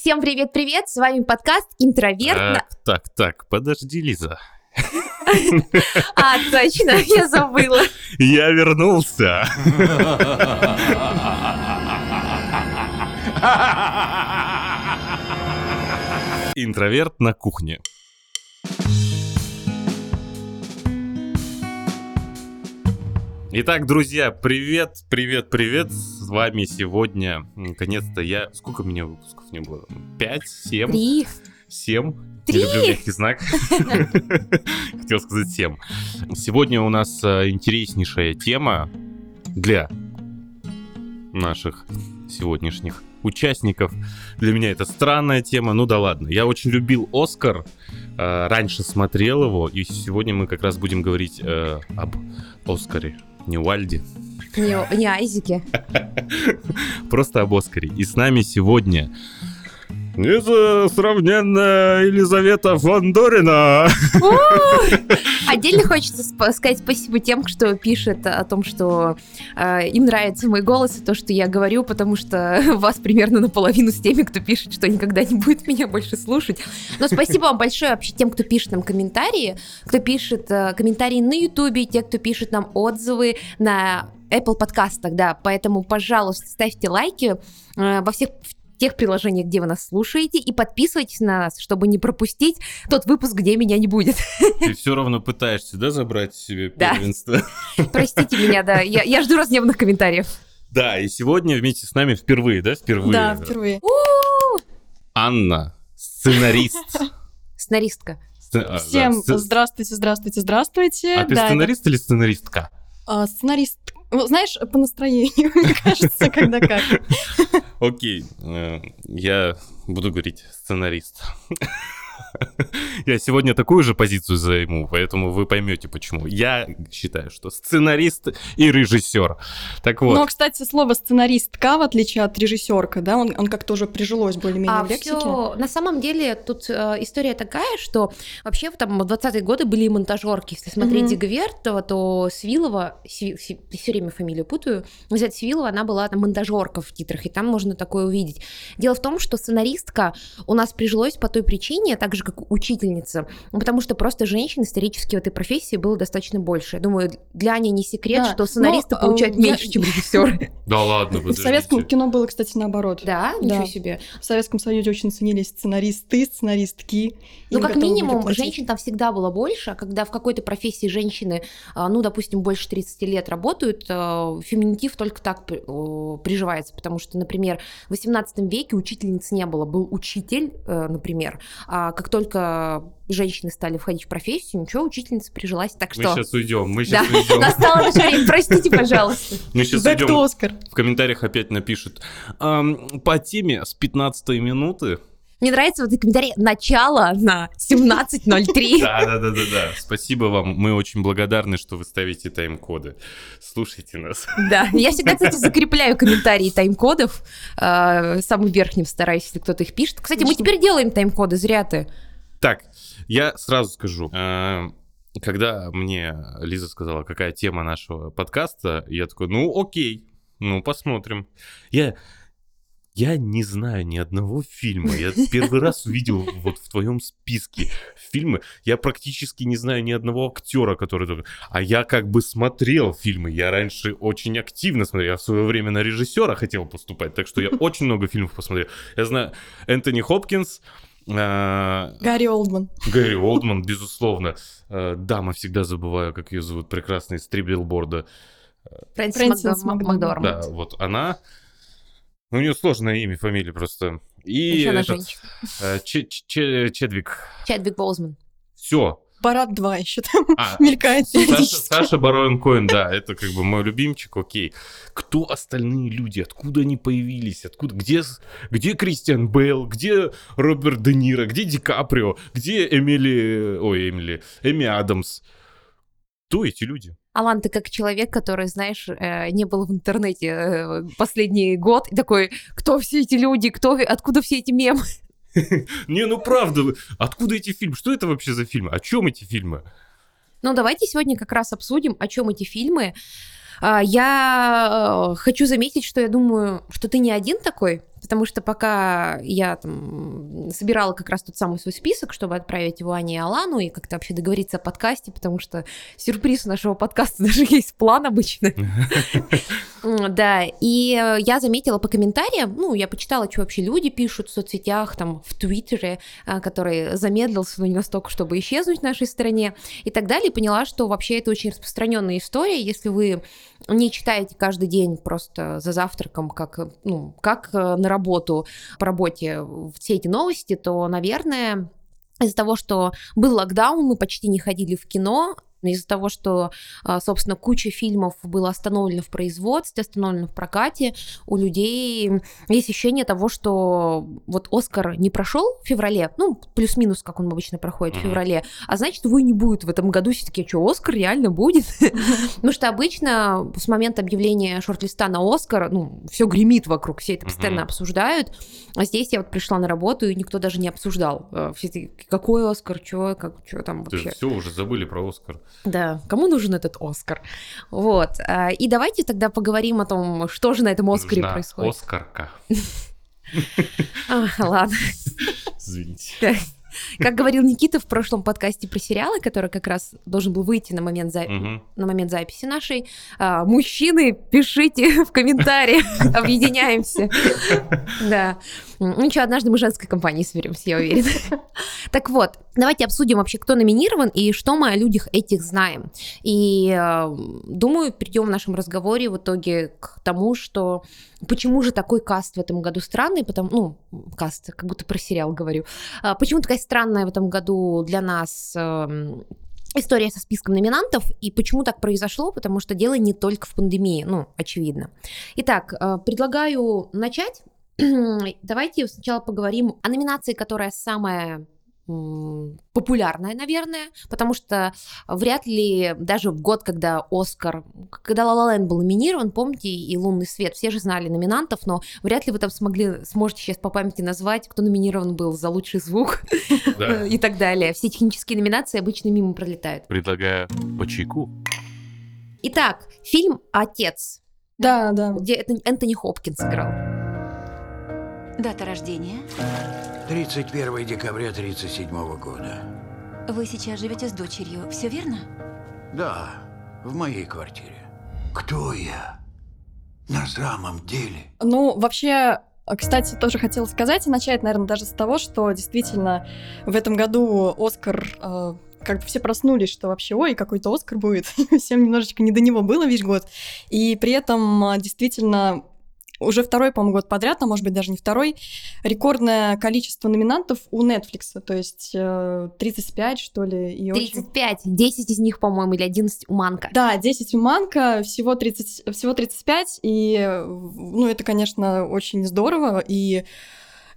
Всем привет-привет, с вами подкаст «Интроверт». Так, так, так, подожди, Лиза. А, точно, я забыла. Я вернулся. Интроверт на кухне. Итак, друзья, привет, привет, привет. С вами сегодня, наконец-то, я... Сколько у меня выпусков не было? Пять, семь? Три. Семь. Три. Не люблю мягкий знак. Хотел сказать семь. Сегодня у нас э, интереснейшая тема для наших сегодняшних участников. Для меня это странная тема, ну да ладно. Я очень любил Оскар, э, раньше смотрел его, и сегодня мы как раз будем говорить э, об Оскаре, не Уальде, Не, не Айзеки. просто об Оскаре. И с нами сегодня несравненная Елизавета Фандорина. Отдельно хочется сказать спасибо тем, кто пишет о том, что э, им нравится мой голос и то, что я говорю, потому что вас примерно наполовину с теми, кто пишет, что никогда не будет меня больше слушать. Но спасибо вам большое вообще тем, кто пишет нам комментарии, кто пишет э, комментарии на Ютубе, те, кто пишет нам отзывы на Apple подкастах, да, поэтому, пожалуйста, ставьте лайки э, во всех тех приложениях, где вы нас слушаете, и подписывайтесь на нас, чтобы не пропустить тот выпуск, где меня не будет. Ты все равно пытаешься, да, забрать себе Да. первенство? Простите меня, да, я, я жду разневных комментариев. Да, и сегодня вместе с нами впервые, да, впервые? Да, впервые. Анна, сценарист. Сценаристка. Сце- а, да, Всем здравствуйте, здравствуйте, здравствуйте. А ты Да, сценарист или сценаристка? а, сценарист. Ну, знаешь, по настроению, мне кажется, когда как. Окей, э, я буду говорить сценарист. Я сегодня такую же позицию займу, поэтому вы поймете почему. Я считаю, что сценарист и режиссер. Так вот. Но, кстати, слово сценаристка, в отличие от режиссерка, да, он, он как-то уже прижилось более-менее А в лексике. всё- на самом деле тут э, история такая, что вообще в там в 20-е годы были и монтажерки. Если смотреть Мгм. Зиговертова, то Свилова, все время фамилию путаю, взять Свилова, она была там монтажерка в титрах, и там можно такое увидеть. Дело в том, что сценаристка у нас прижилось по той причине, так же как учительница, ну, потому что просто женщин исторически в этой профессии было достаточно больше. Я думаю, для Ани не секрет, Да, что сценаристы но, э, получают я- меньше, чем режиссеры. Да ладно, В советском кино было, кстати, наоборот. Да, Да. ничего себе. В Советском Союзе очень ценились сценаристы, сценаристки. Ну, как минимум, женщин там всегда было больше, а когда в какой-то профессии женщины, а, ну, допустим, больше 30 лет работают, а, феминитив только так о, приживается, потому что, например, в 18 веке учительниц не было, был учитель, э, например, а как только женщины стали входить в профессию, ничего, учительница прижилась, так Мы что... сейчас уйдем, мы Да, сейчас уйдем. настало наше время, простите, пожалуйста. Мы сейчас уйдем. Oscar. В комментариях опять напишут. «Ам, По теме с 15 минуты. Мне нравится вот этот комментарий «начало на 17.03». Да, да, да, да, да. Спасибо вам. Мы очень благодарны, что вы ставите тайм-коды. Слушайте нас. Да, я всегда, кстати, закрепляю комментарии тайм-кодов, э, самым верхним стараюсь, если кто-то их пишет. Кстати, мы теперь делаем тайм-коды, зря ты. Так, я сразу скажу. э, Когда мне Лиза сказала, какая тема нашего подкаста, я такой, ну окей, ну посмотрим. Я, я не знаю ни одного фильма. Я первый раз увидел вот в твоем списке фильмы. Я практически не знаю ни одного актера, который... А я как бы смотрел фильмы. Я раньше очень активно смотрел. Я в свое время на режиссера хотел поступать. Так что я очень много фильмов посмотрел. Я знаю Энтони Хопкинс, э, Гарри Олдман. Гэри Олдман, безусловно. Э, Дама, всегда забываю, как ее зовут, прекрасный с три билборда. Фрэнсис, Фрэнсис Макдор- Макдорманд. Макдорманд. Да, вот она. Ну, У нее сложное имя, фамилия просто. И Еще она этот, женщина. э, Че- Че- Чедвик. Чадвик Боузман. Все. Барат 2 еще там А, мелькает Саша. Саша Бароен Коэн, да, это как бы мой любимчик, окей. Кто остальные люди? Откуда они появились? Откуда? Где, где Кристиан Бейл? Где Роберт Де Ниро? Где Ди Каприо? Где Эмили... Ой, Эмили... Эми Адамс? Кто эти люди? Алан, ты как человек, который, знаешь, э, не был в интернете э, последний год, и такой, кто все эти люди, кто, откуда все эти мемы? Не, ну правда, откуда эти фильмы? Что это вообще за фильмы? О чем эти фильмы? Ну, давайте сегодня как раз обсудим, о чем эти фильмы. А, Я э, хочу заметить, что я думаю, что ты не один такой, потому что пока я там собирала как раз тот самый свой список, чтобы отправить его Ане и Алану, и как-то вообще договориться о подкасте, потому что сюрприз у нашего подкаста даже есть план обычно. Да, и э, я заметила по комментариям, ну, я почитала, что вообще люди пишут в соцсетях, там, в Твиттере, э, который замедлился, но не настолько, чтобы исчезнуть в нашей стране, и так далее, и поняла, что вообще это очень распространенная история, если вы не читаете каждый день просто за завтраком, как, ну, как э, на работу, по работе все эти новости, то, наверное, из-за того, что был локдаун, мы почти не ходили в кино, из-за того, что, а, собственно, куча фильмов было остановлено в производстве, остановлено в прокате, у людей есть ощущение того, что вот Оскар не прошел в феврале, ну, плюс-минус, как он обычно проходит в феврале, а значит, его и не будет в этом году. Все таки что, Оскар реально будет? Потому что обычно с момента объявления шорт-листа на Оскар, ну, все гремит вокруг, все это постоянно обсуждают. А здесь я вот пришла на работу, и никто даже не обсуждал. Э, все какой Оскар, что, как, что там вообще. Все, уже забыли про Оскар. Да, кому нужен этот Оскар? Вот. А, и давайте тогда поговорим о том, что же на этом Оскаре Нужна происходит. Оскарка. А, ладно. Извините. Как говорил Никита в прошлом подкасте про сериалы, который как раз должен был выйти на момент, за... Мгм. на момент записи нашей, а, мужчины, пишите в комментариях, объединяемся. Да. Ну что, однажды мы женской компанией соберемся, я уверена. Так вот, давайте обсудим вообще, кто номинирован и что мы о людях этих знаем. И э, думаю, перейдем в нашем разговоре в итоге к тому, что почему же такой каст в этом году странный, потому, ну, каст, как будто про сериал говорю. А, Почему такая странная в этом году для нас эм, история со списком номинантов, и почему так произошло, потому что дело не только в пандемии, ну, очевидно. Итак, э, предлагаю начать. Давайте сначала поговорим о номинации, которая самая популярная, наверное, потому что вряд ли даже в год, когда Оскар, когда La La Land был номинирован, помните, и «Лунный свет», все же знали номинантов, но вряд ли вы там смогли, сможете сейчас по памяти назвать, кто номинирован был за лучший звук Да. и так далее. Все технические номинации обычно мимо пролетают. Предлагаю по чайку. Итак, фильм «Отец», Да, да. где Энтони- Энтони Хопкинс играл. Дата рождения. 31 декабря 37 года. Вы сейчас живете с дочерью, все верно? Да, в моей квартире. Кто я? На самом деле? Ну, вообще, кстати, тоже хотела сказать и начать, наверное, даже с того, что действительно в этом году Оскар э, как бы все проснулись, что вообще, ой, какой-то Оскар будет. Всем немножечко не до него было весь год. И при этом а, действительно уже второй, по-моему, год подряд, а может быть даже не второй, рекордное количество номинантов у Netflix, то есть э, 35, что ли, и очень... 35, 10 из них, по-моему, или 11 у Манка. Да, 10 у Манка, всего, 30, всего 35, и, э, ну, это, конечно, очень здорово, и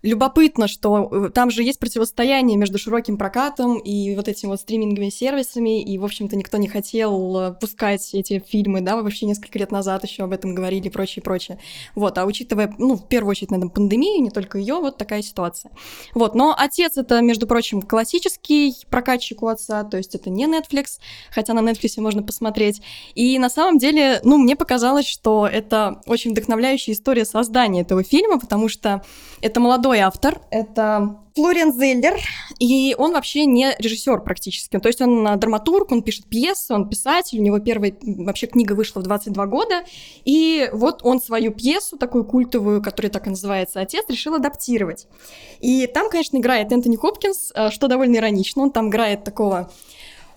любопытно, что э, там же есть противостояние между широким прокатом и вот этими вот стриминговыми сервисами, и, в общем-то, никто не хотел э, пускать эти фильмы, да, вообще несколько лет назад еще об этом говорили и прочее, прочее. Вот, а учитывая, ну, в первую очередь, наверное, пандемию, не только ее, вот такая ситуация. Вот, но «Отец» — это, между прочим, классический прокатчик у отца, то есть это не Netflix, хотя на Netflix можно посмотреть. И на самом деле, ну, мне показалось, что это очень вдохновляющая история создания этого фильма, потому что это молодой автор, это Флориан Зеллер, и он вообще не режиссер практически. То есть он а, драматург, он пишет пьесы, он писатель, у него первая вообще книга вышла в 22 года, и вот он свою пьесу, такую культовую, которая так и называется «Отец», решил адаптировать. И там, конечно, играет Энтони Хопкинс, а, что довольно иронично, он там играет такого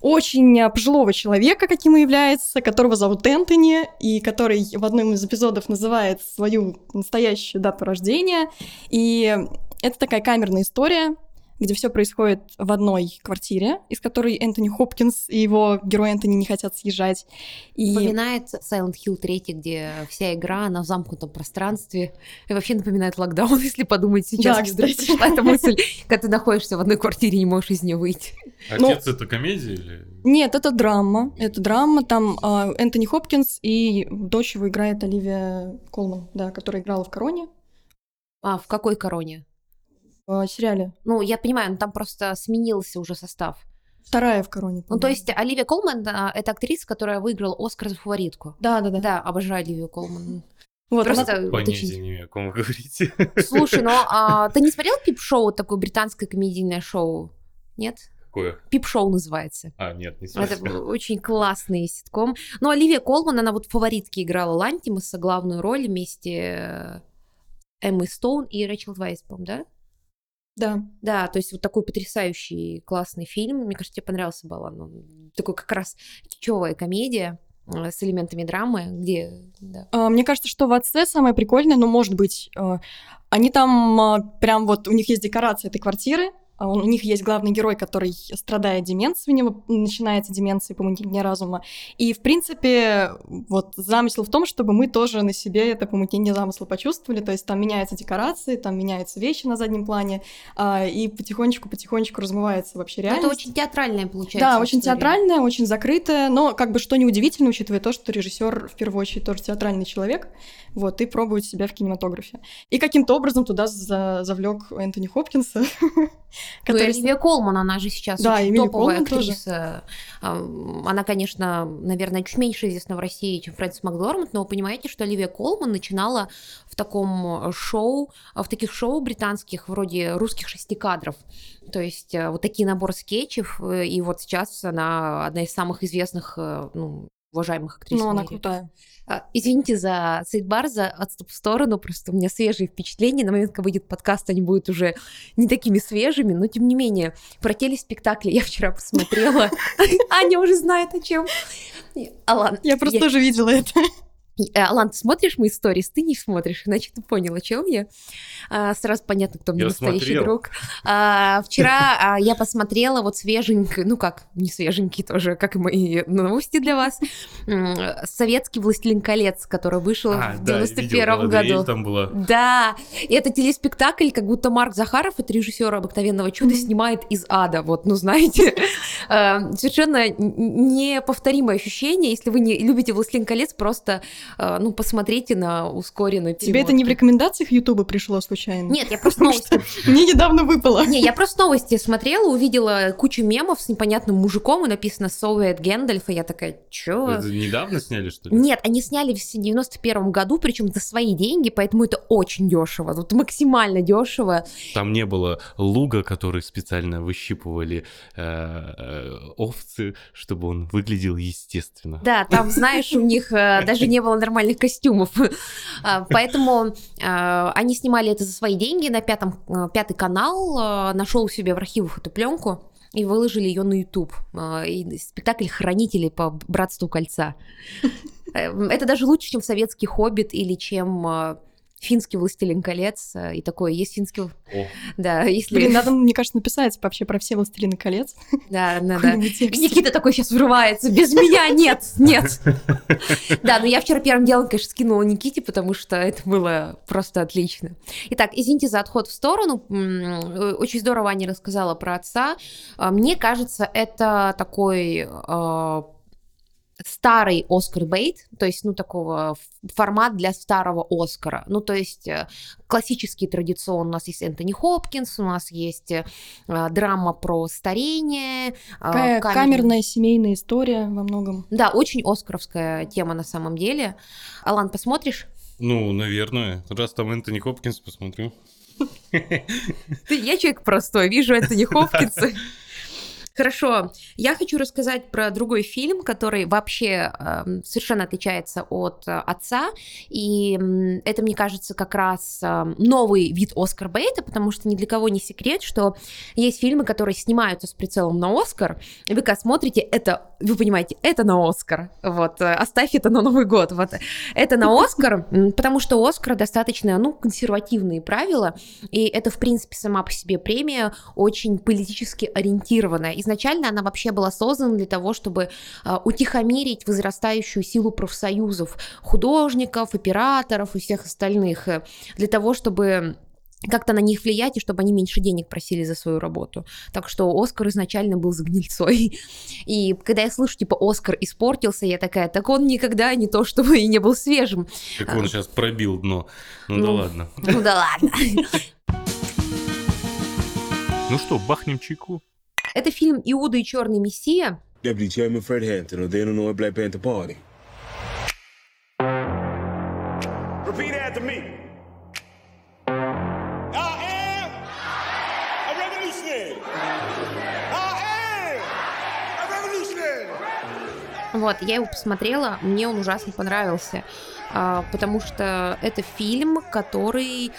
очень а, пожилого человека, каким и является, которого зовут Энтони, и который в одном из эпизодов называет свою настоящую дату рождения. И это такая камерная история, где все происходит в одной квартире, из которой Энтони Хопкинс и его герой Энтони не хотят съезжать. И... Напоминает Silent Hill 3, где вся игра на замкнутом пространстве. И вообще напоминает локдаун, если подумать сейчас. Да, кстати. пришла эта мысль, когда ты находишься в одной квартире и не можешь из нее выйти. Ну- Отец это комедия или... Нет, это драма. Это драма. Там а, Энтони Хопкинс и дочь его играет Оливия Колман, да, которая играла в «Короне», А, в какой короне? В а, сериале. Ну, я понимаю, но там просто сменился уже состав. Вторая в «Короне». Ну, то есть Оливия Колман а, это актриса, которая выиграла Оскар за фаворитку. Да, да, да. Да, обожаю Оливию Колман. Вот, она- Просто Понятия не имею, о ком вы говорите. Слушай, ну а, ты не смотрел Пип-шоу, такое британское комедийное шоу? Нет? Какое? Пип-шоу называется. А, нет, не Это смотрел. был очень классный ситком. Но Оливия Колман, она вот в фаворитке играла Лантимуса, главную роль вместе э, Эммы Стоун и Рэчел Вайс, по-моему, да? Да. Да, то есть вот такой потрясающий классный фильм. Мне кажется, тебе понравился был он. Такой как раз кичевая комедия э, с элементами драмы, где... Да. А, Мне кажется, что в отце самое прикольное, ну, может быть, э, они там а, прям вот, у них есть декорация этой квартиры, у них есть главный герой, который страдает деменцией, у него начинается деменция помутнение разума. И, в принципе, вот замысел в том, чтобы мы тоже на себе это помутнение замысла почувствовали. То есть там меняются декорации, там меняются вещи на заднем плане, а, и потихонечку-потихонечку размывается вообще реальность. Это очень театральная получается. Да, очень история. театральная, очень закрытая, но как бы что неудивительно, учитывая то, что режиссер в первую очередь тоже театральный человек, вот, и пробует себя в кинематографе. И каким-то образом туда за- завлек Энтони Хопкинса, Ну, который... Оливия Колман, она же сейчас Да, топовая актриса. Она, конечно, наверное, чуть меньше известна в России, чем Фрэнсис Макдорманд, но вы понимаете, что Оливия Колман начинала в таком э, шоу, э, в таких шоу британских, вроде русских шести кадров. То есть э, вот такие наборы скетчев, э, и вот сейчас она одна из самых известных, ну, уважаемых актрис Ну, она крутая. А, Извините за сейдбар, за отступ в сторону, просто у меня свежие впечатления. На момент, когда выйдет подкаст, они будут уже не такими свежими, но тем не менее, про телеспектакли я вчера посмотрела. Аня уже знает о чем. Алан, Я просто тоже видела это. Э, Алан, ты смотришь мои сторис? Ты не смотришь, иначе ты понял, о чем я. А, сразу понятно, кто мне Я настоящий смотрел. друг. А, вчера а, я посмотрела вот свеженький, ну как, не свеженький тоже, как и мои новости для вас, советский «Властелин колец», который вышел А, в да, я 91 видел, Галадриэль году. там была. Да, и это телеспектакль, как будто Марк Захаров, это режиссер «Обыкновенного чуда», Мгм. снимает из ада, вот, ну знаете. Э, Совершенно неповторимое ощущение, если вы не любите «Властелин колец», просто, ну, посмотрите на ускоренную Тебе это не в рекомендациях Ютуба пришло случайно? Нет, я просто новости... Мне недавно выпало. Не, я просто новости смотрела, увидела кучу мемов с непонятным мужиком, и написано «Soviet Гэндальф», и я такая, чё? Это недавно сняли, что ли? Нет, они сняли в 91 году, причем за свои деньги, поэтому это очень дешево, вот максимально дешево. Там не было луга, который специально выщипывали э, э, овцы, чтобы он выглядел естественно. Да, там, знаешь, у них э, даже не было нормальных костюмов. А, Поэтому э, они снимали это за свои деньги на пятом, э, пятый канал, э, нашел у себя в архивах эту пленку и выложили ее на YouTube. И спектакль «Хранители по братству кольца». Э, Это даже лучше, чем советский «Хоббит» или чем финский «Властелин колец». э, И такое, есть финский... О, Да, если... Блин, надо, мне кажется, написать вообще про все «Властелины колец». Да, надо. Никита такой сейчас врывается. Без меня нет, нет. Да, но я вчера первым делом, конечно, скинула Никите, потому что это было просто отлично. Итак, извините за отход в сторону. Очень здорово Аня рассказала про отца. А, Мне кажется, это такой э, старый Оскар Бейт, то есть, ну, такого формат для старого Оскара. Ну, то есть, э, классический традицион у нас есть Энтони Хопкинс, у нас есть э, драма про старение. э, Такая камерный- камерная семейная история во многом. Да, очень оскаровская тема на самом деле. Алан, посмотришь? ну, наверное. Раз там Энтони Хопкинс, посмотрю. Я человек простой, вижу Энтони Хопкинса. Хорошо, я хочу рассказать про другой фильм, который вообще эм, совершенно отличается от э, отца, и м, это, мне кажется, как раз эм, новый вид Оскар Бейта, потому что ни для кого не секрет, что есть фильмы, которые снимаются с прицелом на Оскар, и вы когда смотрите, это, вы понимаете, это на Оскар, вот, э, оставь это на Новый год, вот, это на Оскар, потому что у Оскара достаточно, ну, консервативные правила, и это, в принципе, сама по себе премия очень политически ориентированная. Изначально она вообще была создана для того, чтобы а, утихомирить возрастающую силу профсоюзов, художников, операторов и всех остальных, э, для того, чтобы как-то на них влиять, и чтобы они меньше денег просили за свою работу. Так что Оскар изначально был за гнильцой. И когда я слышу, типа, Оскар испортился, я такая, так он никогда не то, чтобы и не был свежим. Как он сейчас пробил дно. Ну да Ну. ладно. Ну да ладно. Ну что, бахнем чайку? Это фильм «Иуда и черный мессия». Deputy Chairman Fred Hampton of the Illinois Black Panther Party. after me. I am a revolutionary. I am a revolutionary. Вот, я его посмотрела, мне он ужасно понравился, а, потому что это фильм, который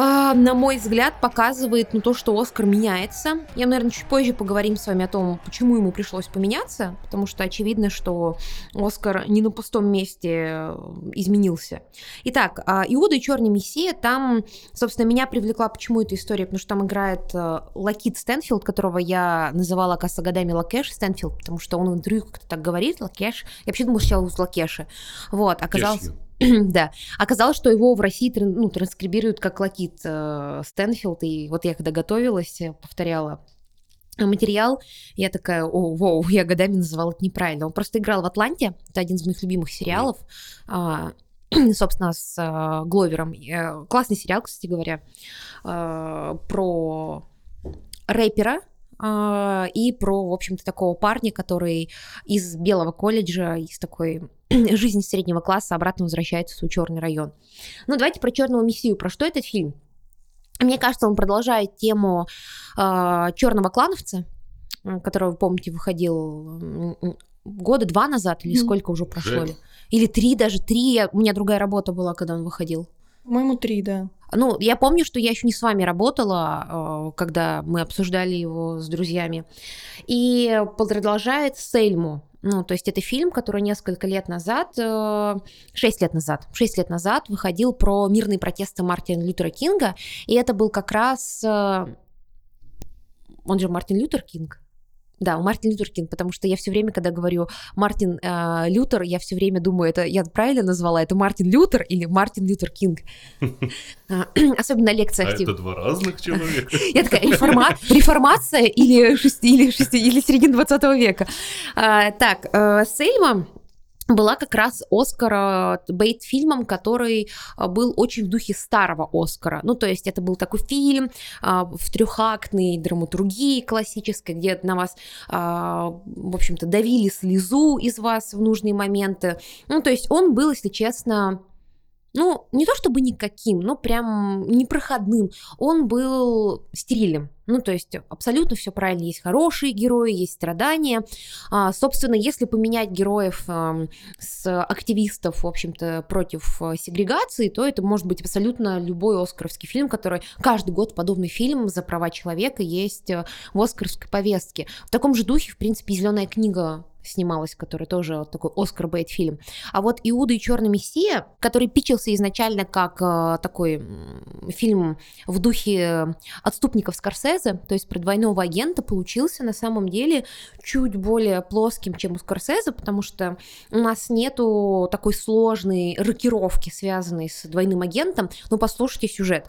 а, на мой взгляд, показывает ну, то, что Оскар меняется. Я, наверное, чуть позже поговорим с вами о том, почему ему пришлось поменяться, потому что очевидно, что Оскар не на пустом месте э, изменился. Итак, а, Иуда и Черный Мессия, там, собственно, меня привлекла почему эта история, потому что там играет э, Лакит Стэнфилд, которого я называла, оказывается, годами Лакеш Стэнфилд, потому что он в интервью как-то так говорит, Лакеш. Я вообще думала сначала с Лакеши. Вот, оказалось... Кешью. Да. Оказалось, что его в России ну, транскрибируют как Лакит э, Стэнфилд. И вот я когда готовилась, э, повторяла материал, я такая, о, воу, я годами называла это неправильно. Он просто играл в «Атланте», это один из моих любимых сериалов, а, собственно, с а, Гловером. Э, Классный сериал, кстати говоря, а, про рэпера, а, и про, в общем-то, такого парня, который из белого колледжа, из такой жизни среднего класса обратно возвращается в свой черный район. Ну, давайте про черного мессию. Про что этот фильм? Мне кажется, он продолжает тему э, черного клановца, которого, вы помните, выходил года два назад, или сколько уже прошло? Или три, даже три. Я- У меня другая работа была, когда он выходил. По-моему, три, да. Ну, я помню, что я еще не с вами работала, э, когда мы обсуждали его с друзьями. И продолжает Сельму. Ну, то есть это фильм, который несколько лет назад, э, шесть лет назад, шесть лет назад выходил про мирные протесты Мартина Лютера Кинга, и это был как раз, э, он же Мартин Лютер Кинг, да, Мартин Лютер Кинг, потому что я все время, когда говорю Мартин э, Лютер, я все время думаю, это я правильно назвала, это Мартин Лютер или Мартин Лютер Кинг. А, Особенно на лекциях. А это два разных человека. Я такая, реформа- реформация или, или середина 20 века. А, так, э, Сельма была как раз Оскара Бейт фильмом, который а, был очень в духе старого Оскара. Ну, то есть это был такой фильм а, в трехактной драматургии классической, где на вас, а, в общем-то, давили слезу из вас в нужные моменты. Ну, то есть он был, если честно, ну, не то чтобы никаким, но прям непроходным. Он был стерильным. Ну, то есть абсолютно все правильно. Есть хорошие герои, есть страдания. А, собственно, если поменять героев ам, с активистов, в общем-то, против э, сегрегации, то это может быть абсолютно любой оскаровский фильм, который каждый год подобный фильм за права человека есть э, в оскаровской повестке. В таком же духе, в принципе, «Зеленая книга» снималась, который тоже такой Оскар Бейт фильм. А вот Иуда и Черный Мессия, который пичился изначально как э, такой фильм в духе отступников Скорсезе, то есть про двойного агента, получился на самом деле чуть более плоским, чем у Скорсезе, потому что у нас нету такой сложной рокировки, связанной с двойным агентом. Ну, послушайте сюжет.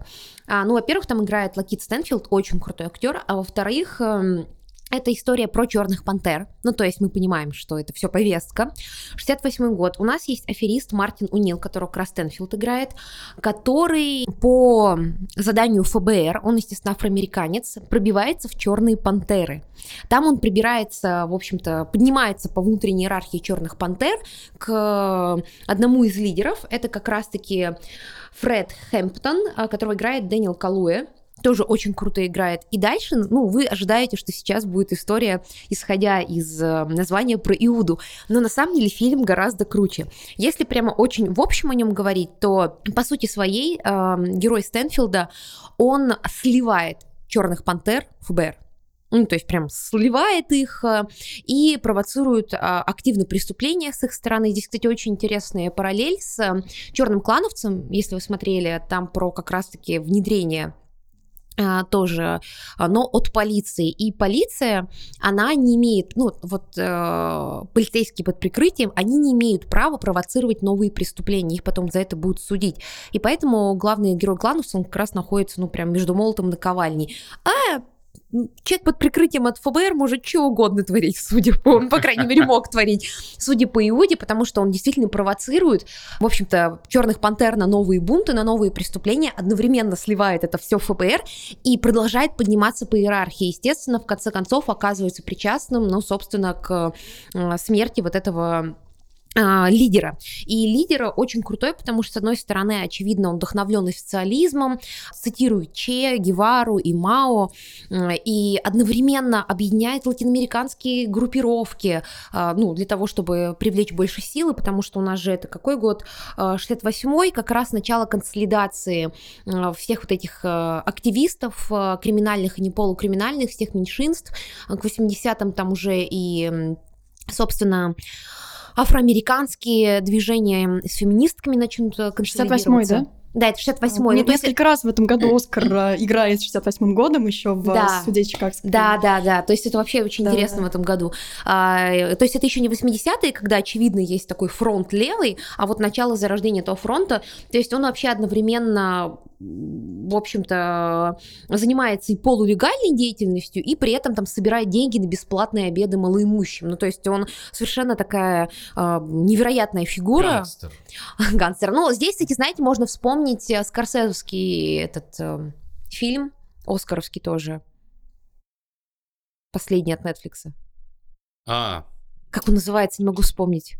А, ну, во-первых, там играет Лакит Стэнфилд, очень крутой актер, а во-вторых, эм, это история про черных пантер. Ну, то есть мы понимаем, что это все повестка. 68 год. У нас есть аферист Мартин Унил, которого Крас Стэнфилд играет, который по заданию ФБР, он, естественно, афроамериканец, пробивается в черные пантеры. Там он прибирается, в общем-то, поднимается по внутренней иерархии черных пантер к одному из лидеров. Это как раз-таки Фред Хэмптон, а, которого играет Дэниел Калуэ тоже очень круто играет. И дальше, ну, вы ожидаете, что сейчас будет история, исходя из э, названия про Иуду. Но на самом деле фильм гораздо круче. Если прямо очень в общем о нем говорить, то по сути своей э, герой Стэнфилда, он сливает черных пантер ФБР. Ну, то есть прям сливает их э, и провоцирует а, активно преступления с их стороны. Здесь, кстати, очень интересная параллель с черным клановцем, если вы смотрели, там про как раз-таки внедрение тоже, а, но от полиции. И полиция, она не имеет, ну вот э, полицейские под прикрытием, они не имеют права провоцировать новые преступления, их потом за это будут судить. И поэтому главный герой Кланус, он как раз находится, ну прям между молотом и наковальней. А человек под прикрытием от ФБР может что угодно творить, судя по, по крайней мере, мог творить, судя по Иуде, потому что он действительно провоцирует, в общем-то, черных пантер на новые бунты, на новые преступления, одновременно сливает это все в ФБР и продолжает подниматься по иерархии. Естественно, в конце концов оказывается причастным, ну, собственно, к э, смерти вот этого лидера. И лидер очень крутой, потому что, с одной стороны, очевидно, он вдохновленный социализмом, цитирует Че, Гевару и Мао, и одновременно объединяет латиноамериканские группировки, а, ну, для того, чтобы привлечь больше силы, потому что у нас же это какой год? А, 68-й, как раз начало консолидации а, всех вот этих а, активистов а, криминальных и не полукриминальных, всех меньшинств. А К 80-м там уже и, собственно, афроамериканские движения с феминистками начнут э, 68-й, консолидироваться. да? Да, это 68-й. Нет, Ну, то есть несколько раз в этом году Оскар э, играет с 68-м годом еще в Да. суде Чикагского. Да, да, да. То есть это вообще очень Да. интересно в этом году. А, э, то есть это еще не 80-е, когда, очевидно, есть такой фронт левый, а вот начало зарождения этого фронта, то есть он вообще одновременно в общем-то, занимается и полулегальной деятельностью, и при этом там собирает деньги на бесплатные обеды малоимущим. Ну, то есть он совершенно такая а, невероятная фигура. Гангстер. Гангстер. Ну, здесь, кстати, знаете, можно вспомнить э, скорсезовский этот э, фильм, оскаровский тоже. Последний от Нетфликса. А, Как он называется, не могу вспомнить.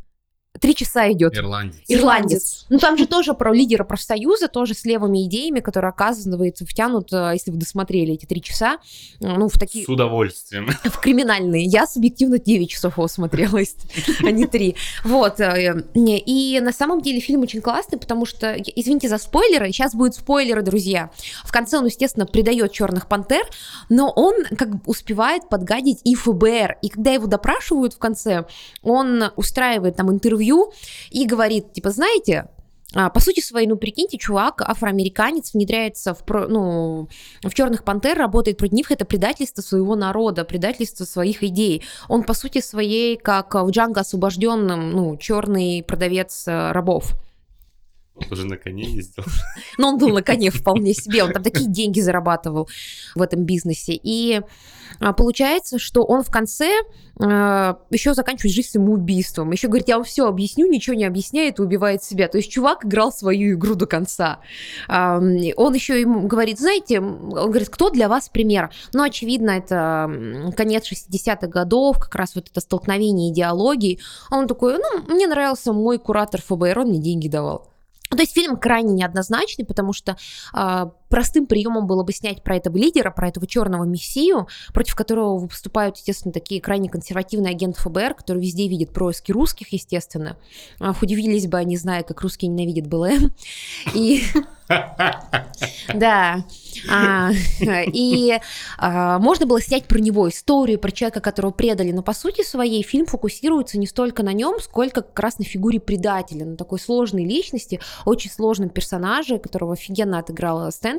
Три часа идет. ирландец. Ирландец. Ну, там же тоже про лидера профсоюза, тоже с левыми идеями, которые, оказывается, втянут, э, если вы досмотрели эти три часа, э, ну, в такие... С удовольствием. в криминальные. Я субъективно 9 часов его смотрела, а не 3. Вот. э, И на самом деле фильм очень классный, потому что, извините за спойлеры, сейчас будут спойлеры, друзья. В конце он, естественно, предает Черных Пантер, но он как бы успевает подгадить и ФБР. И когда его допрашивают в конце, он устраивает там интервью и говорит, типа, знаете, а, по сути своей, ну, прикиньте, чувак, афроамериканец, внедряется в, ну, в черных пантер, работает против них, это предательство своего народа, предательство своих идей. Он, по сути своей, как в Джанго освобожденном, ну, черный продавец э, рабов. Он уже на коне ездил. Но он был на коне вполне себе, он там такие деньги зарабатывал в этом бизнесе. И а, получается, что он в конце еще заканчивает жизнь самоубийством. Еще говорит, я вам все объясню, ничего не объясняет и убивает себя. То есть чувак играл свою игру до конца. А, Он еще ему говорит, знаете, он говорит, кто для вас пример? Ну, очевидно, это конец 60-х годов, как раз вот это столкновение идеологий. А он такой, ну, мне нравился мой куратор ФБР, он мне деньги давал. То есть фильм крайне неоднозначный, потому что а, простым приемом было бы снять про этого лидера, про этого черного мессию, против которого выступают, естественно, такие крайне консервативные агенты ФБР, которые везде видят происки русских, естественно. А, удивились бы они, зная, как русские ненавидят БЛМ. И... Да. А, и а, можно было снять про него историю, про человека, которого предали, но по сути своей фильм фокусируется не столько на нем, сколько как раз на фигуре предателя, на такой сложной личности, очень сложном персонаже, которого офигенно отыграла Стэнфилд,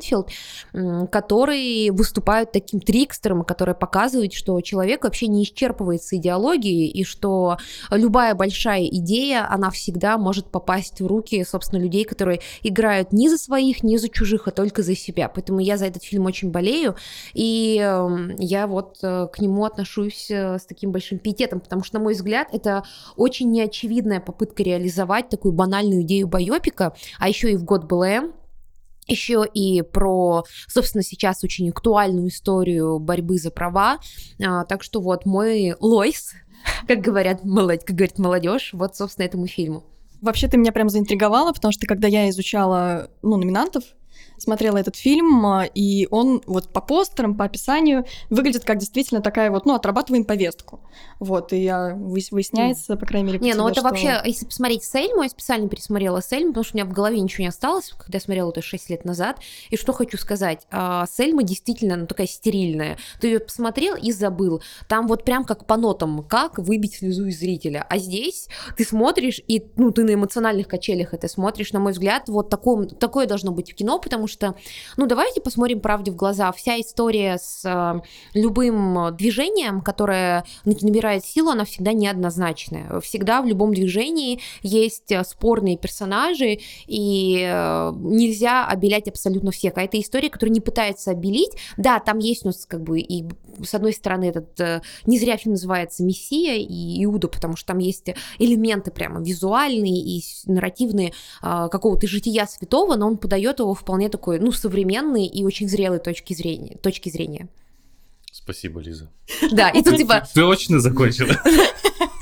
м, который выступает таким трикстером, который показывает, что человек вообще не исчерпывается идеологией, и что любая большая идея, она всегда может попасть в руки, собственно, людей, которые играют не за своих, не за чужих, а только за себя. Поэтому я за этот фильм очень болею, и э, я вот э, к нему отношусь э, с таким большим пиететом, потому что, на мой взгляд, это очень неочевидная попытка реализовать такую банальную идею байопика, а еще и в год БЛМ, еще и про, собственно, сейчас очень актуальную историю борьбы за права. А, так что вот мой Лойс, как говорят, молодь, как говорит молодежь, вот, собственно, этому фильму. Вообще ты меня прям заинтриговала, потому что когда я изучала ну, номинантов, смотрела этот фильм, а, и он вот по постерам, по описанию выглядит как действительно такая вот, ну, отрабатываем повестку. Вот, и я, выс- выясняется, по крайней мере, Не, ну это что- вообще, если посмотреть Сельму, я специально пересмотрела Сельму, потому что у меня в голове ничего не осталось, когда я смотрела это 6 лет назад. И что хочу сказать, а, Сельма действительно ну, такая стерильная. Ты ее посмотрел и забыл. Там вот прям как по нотам, как выбить слезу из зрителя. А здесь ты смотришь, и ну, ты на эмоциональных качелях это смотришь. На мой взгляд, вот такое, такое должно быть в кино, потому что, ну давайте посмотрим правде в глаза. Вся история с а, любым движением, которое набирает силу, она всегда неоднозначная. Всегда в любом движении есть э, спорные персонажи, и э, нельзя обелять абсолютно всех. А это история, которая не пытается обелить. Да, там есть у нас как бы и с одной стороны этот э, не зря фильм называется Мессия и Иуда, потому что там есть элементы прямо визуальные и нарративные э, какого-то жития святого, но он подает его вполне такой, ну, современной и очень зрелой точки зрения. Точки зрения. Спасибо, Лиза. Да, и тут типа Ты точно закончила?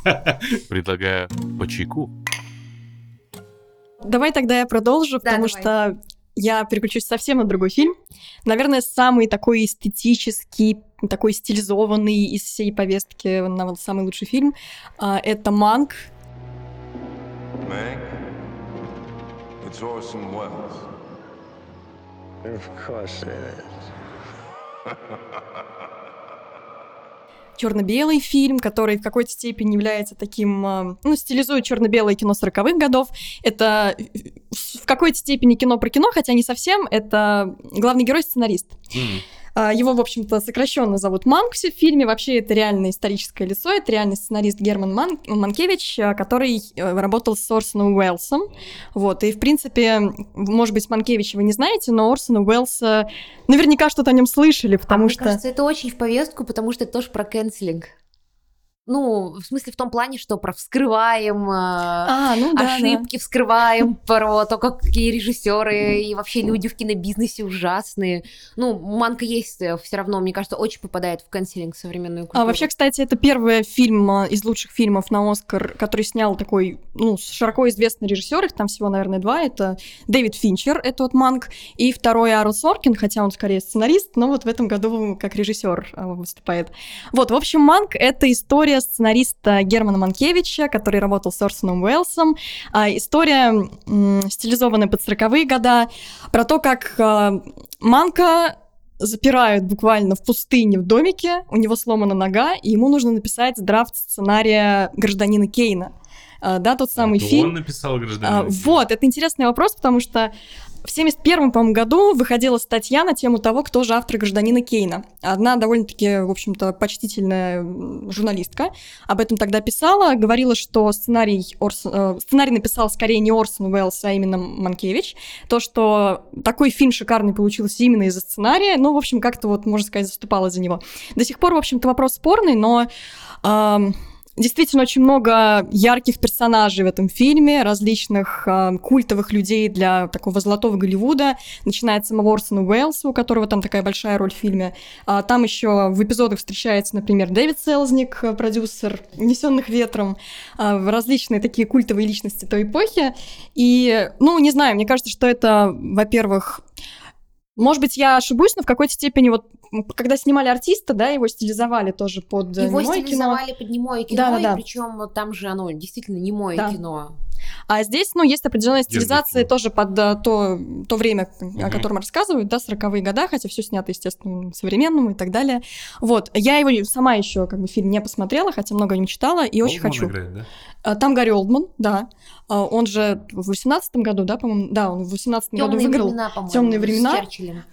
Предлагаю по чайку. Давай тогда я продолжу, Да, потому давай. что я переключусь совсем на другой фильм. Наверное, самый такой эстетический, такой стилизованный из всей повестки, на вот самый лучший фильм, а, это «Манк». Mank, it's Orson Welles. Of course it is. черно-белый фильм, который в какой-то степени является таким, а, ну, стилизует черно-белое кино 40-х годов. Это в какой-то степени кино про кино, хотя не совсем. Это главный герой сценарист. М. А, Его, в общем-то, сокращенно зовут Манкси в фильме. Вообще, это реальное историческое лицо. Это реальный сценарист Герман Ман- Манкевич, а, который э, работал с Орсоном Уэллсом. Вот. И, в принципе, может быть, Манкевича вы не знаете, но Орсона Уэллса наверняка что-то о нем слышали, потому А Мне что... кажется, это очень в повестку, потому что это тоже про канцелинг. Ну, в смысле в том плане, что про вскрываем э, А, ну да, да. ошибки, вскрываем про то, как какие режиссеры и вообще люди в кинобизнесе ужасные. Ну, Манка есть все равно, мне кажется, очень попадает в канцелинг современную культуру. А вообще, кстати, это первый фильм а, из лучших фильмов на Оскар, который снял такой, ну, широко известный режиссер, их там всего, наверное, два. Это Дэвид Финчер, это вот Манк, и второй Аарон Соркин, хотя он скорее сценарист, но вот в этом году как режиссер а, выступает. Вот, в общем, Манк — это история сценариста Германа Манкевича, который работал с Орсоном Уэллсом. А, история стилизованная под 40-е года, про то, как а, Манка запирают буквально в пустыне в домике, у него сломана нога, и ему нужно написать драфт сценария гражданина Кейна. А, да, тот самый Это фильм. Он написал гражданин. вот, это интересный вопрос, потому что в 71 по-моему, году выходила статья на тему того, кто же автор гражданина Кейна. Одна довольно-таки, в общем-то, почтительная журналистка об этом тогда писала, говорила, что сценарий, Орс... э, сценарий написал скорее не Орсон Уэллс, а именно Манкевич. То, что такой фильм шикарный получился именно из-за сценария, ну, в общем, как-то вот, можно сказать, заступала за него. До сих пор, в общем-то, вопрос спорный, но... ам, Действительно, очень много ярких персонажей в этом фильме, различных а, культовых людей для такого золотого Голливуда, начиная от самого Орсона Уэллса, у которого там такая большая роль в фильме. А, там еще в эпизодах встречается, например, Дэвид Селзник, а, продюсер «Унесенных ветром», а, различные такие культовые личности той эпохи. И, ну, не знаю, мне кажется, что это, во-первых, может быть, я ошибусь, но в какой-то степени вот когда снимали артиста, да, его стилизовали тоже под э, Его немое кино. стилизовали под немое кино, Да-да-да. и причем там же оно действительно немое Да. кино. А здесь, ну, есть определенная стилизация тоже под а, то, то время, о Мгм. котором рассказывают, да, 40-е года, хотя все снято, естественно, современному и так далее. Вот. Я его сама еще как бы фильм не посмотрела, хотя много о нем читала, и очень Олдман хочу. играет, да? А, Там Гарри Олдман, да. А, Он же в 18 году, да, по-моему, да, он в 18 году Темные выиграл. времена, по-моему. «Тёмные времена».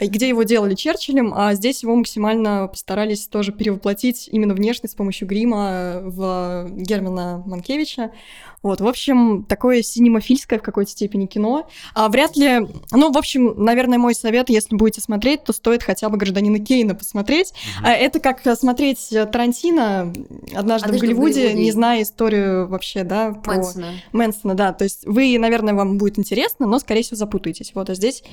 Где его делали Черчиллем, а здесь его максимально постарались тоже перевоплотить именно внешне с помощью грима э, в Германа Манкевича. Вот, в общем, такое синемофильское в какой-то степени кино. А вряд ли... Ну, в общем, наверное, мой совет, если будете смотреть, то стоит хотя бы «Гражданина Кейна» посмотреть. А это как смотреть Тарантино «Однажды, «Однажды в в Голливуде», Голливуде. не зная историю вообще, да, про... Мэнсона. Мэнсона, да. То есть вы, наверное, вам будет интересно, но, скорее всего, запутаетесь. Вот, а здесь...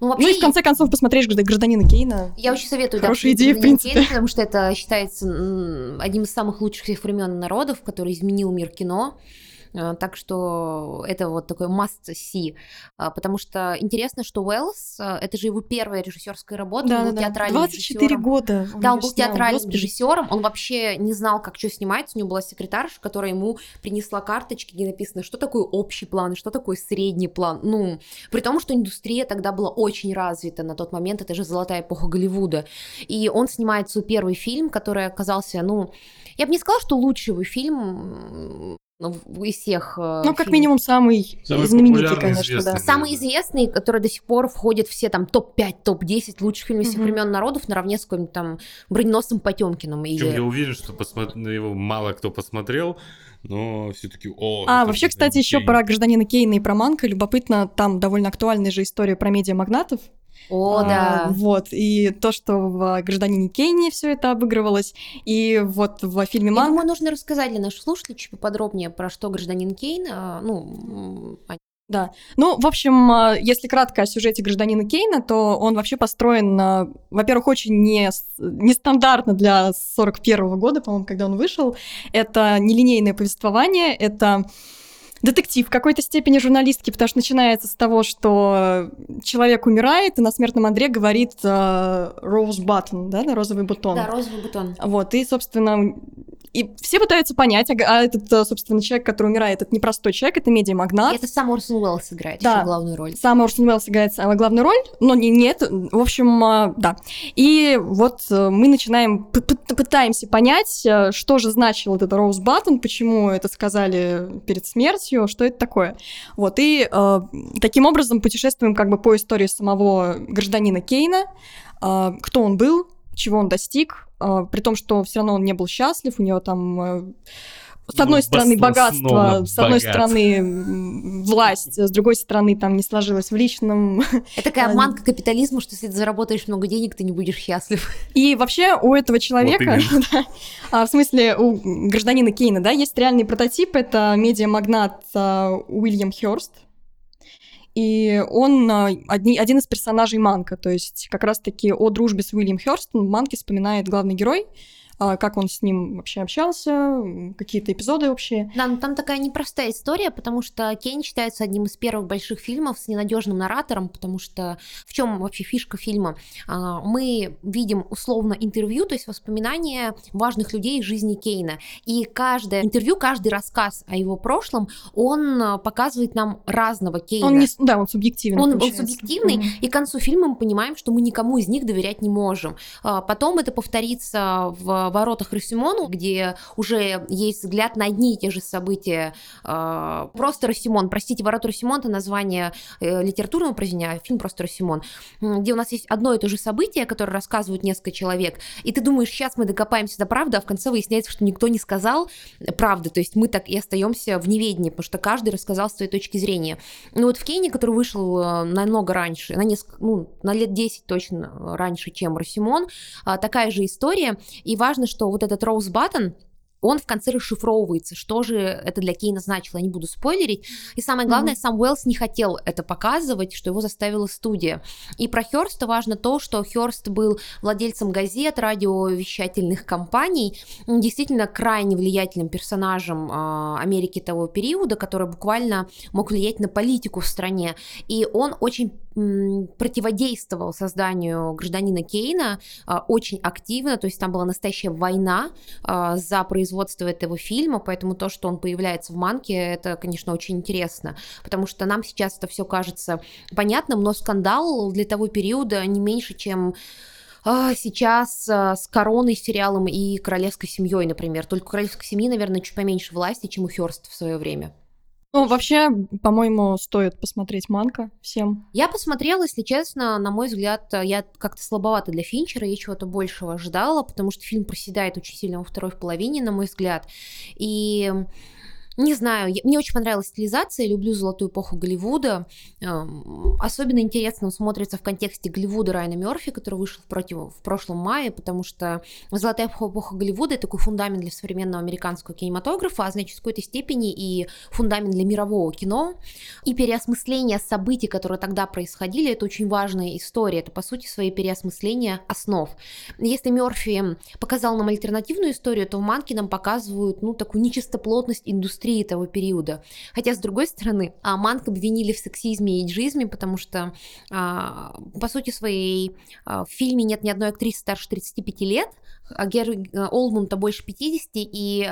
Ну, вообще, Ну и в конце концов посмотришь «Граждан- «Гражданина Кейна». Я очень советую, Хорошая да, идея, в «Гражданин принципе. Кейн», потому что это считается одним из самых лучших всех времен народов, который изменил мир кино. А, Так что это вот такой must see. А, Потому что интересно, что Уэллс, а, это же его первая режиссерская работа, он был театральным 24 режиссером. года. Да, он был снял, театральным господи. режиссером, он вообще не знал, как что снимать, у него была секретарша, которая ему принесла карточки, где написано, что такое общий план, что такое средний план. Ну, при том, что индустрия тогда была очень развита на тот момент, это же золотая эпоха Голливуда. И он снимает свой первый фильм, который оказался, ну, я бы не сказала, что лучший его фильм ну, из всех э, Ну, как фильмов. минимум, самый, Самый знаменитый, конечно, да. Самый известный, который до сих пор входит в все там топ-5, топ-10 лучших фильмов всех времен народов наравне с каким-нибудь там броненосцем Потемкиным. Причем Или... я уверен, что посмо- на его мало кто посмотрел, но все-таки о. А, вообще, кстати, еще Кейн. про гражданина Кейна и про Манка. Любопытно, там довольно актуальная же история про медиамагнатов. О, А, да. Вот, и то, что в «Гражданине Кейне» все это обыгрывалось, и вот в фильме Я «Манк» думаю, нужно рассказать для наших слушателей чуть поподробнее, про что гражданин Кейн. а, Ну, Да. Ну, в общем, а, если кратко о сюжете гражданина Кейна, то он вообще построен, во-первых, очень не, нестандартно для 41 года, по-моему, когда он вышел. Это нелинейное повествование, это детектив в какой-то степени журналистки, потому что начинается с того, что человек умирает, и на смертном Андре говорит uh, Rose Button, да, на розовый бутон. Да, розовый бутон. Вот, и, собственно, и все пытаются понять, а, этот, э, собственно, человек, который умирает, это непростой человек, это медиамагнат. И это сам Орсон Уэллс играет да, еще главную роль. Сам Орсон Уэллс играет главную роль, но не, нет, в общем, а, да. И вот э, мы начинаем, пытаемся понять, э, что же значил этот Роуз Баттон, почему это сказали перед смертью, что это такое. Вот, и э, таким образом путешествуем как бы по истории самого гражданина Кейна, э, кто он был, чего он достиг, а, при том, что все равно он не был счастлив, у него там э, с одной ну, стороны богатство, с одной богат. стороны власть, с другой стороны там не сложилось в личном. Это такая обманка капитализма, что если ты заработаешь много денег, ты не будешь счастлив. И вообще у этого человека, вот да, а, в смысле у гражданина Кейна, да, есть реальный прототип, это медиамагнат а, Уильям Хёрст, и он а, одни, один из персонажей Манка, то есть как раз-таки о дружбе с Уильям Хёрстом в Манке вспоминает главный герой, а, как он с ним вообще общался, какие-то эпизоды общие. Да, ну там такая непростая история, потому что Кейн считается одним из первых больших фильмов с ненадежным наратором, потому что в чем вообще фишка фильма? А, мы видим условно интервью, то есть воспоминания важных людей из жизни Кейна, и каждое интервью, каждый рассказ о его прошлом, он а, показывает нам разного Кейна. Он не, да, он субъективный. Он, он субъективный, mm-hmm. и к концу фильма мы понимаем, что мы никому из них доверять не можем. Потом это повторится в воротах Росимону, где уже есть взгляд на одни и те же события. А, просто Росимон, простите, ворота Росимон это название э, литературного произведения, а фильм просто Росимон, где у нас есть одно и то же событие, которое рассказывают несколько человек, и ты думаешь, сейчас мы докопаемся до правды, а в конце выясняется, что никто не сказал правды, то есть мы так и остаемся в неведении, потому что каждый рассказал с своей точки зрения. Ну вот в Кейне, который вышел э, намного раньше, на несколько, ну, на лет 10 точно раньше, чем Росимон, а, такая же история, и важно важно, что вот этот Rose Button, он в конце расшифровывается, что же это для Кейна значило, я не буду спойлерить. И самое главное, mm-hmm. сам Уэллс не хотел это показывать, что его заставила студия. И про Хёрста важно то, что Хёрст был владельцем газет, радиовещательных компаний, действительно крайне влиятельным персонажем э, Америки того периода, который буквально мог влиять на политику в стране. И он очень противодействовал созданию гражданина Кейна э, очень активно, то есть там была настоящая война э, за производство этого фильма, поэтому то, что он появляется в Манке, это, конечно, очень интересно, потому что нам сейчас это все кажется понятным, но скандал для того периода не меньше, чем а, сейчас а, с короной сериалом и королевской семьей, например. Только у королевской семьи, наверное, чуть поменьше власти, чем у Хёрст в свое время. Ну, вообще, по-моему, стоит посмотреть Манка всем. Я посмотрела, если честно, на мой взгляд, я как-то слабовато для Финчера, я чего-то большего ожидала, потому что фильм проседает очень сильно во второй половине, на мой взгляд. И не знаю, мне очень понравилась стилизация, люблю золотую эпоху Голливуда. Особенно интересно смотрится в контексте Голливуда Райана Мерфи, который вышел против, в прошлом мае, потому что золотая эпоха Голливуда это такой фундамент для современного американского кинематографа, а значит в какой-то степени и фундамент для мирового кино. И переосмысление событий, которые тогда происходили, это очень важная история. Это, по сути, свои переосмысления основ. Если Мерфи показал нам альтернативную историю, то в Манке нам показывают, ну, такую нечистоплотность индустрии индустрии того периода. Хотя, с другой стороны, а, Манк обвинили в сексизме и эйджизме, потому что, а, по сути своей, а, в фильме нет ни одной актрисы старше 35 лет, а Герри Олмун-то больше 50, и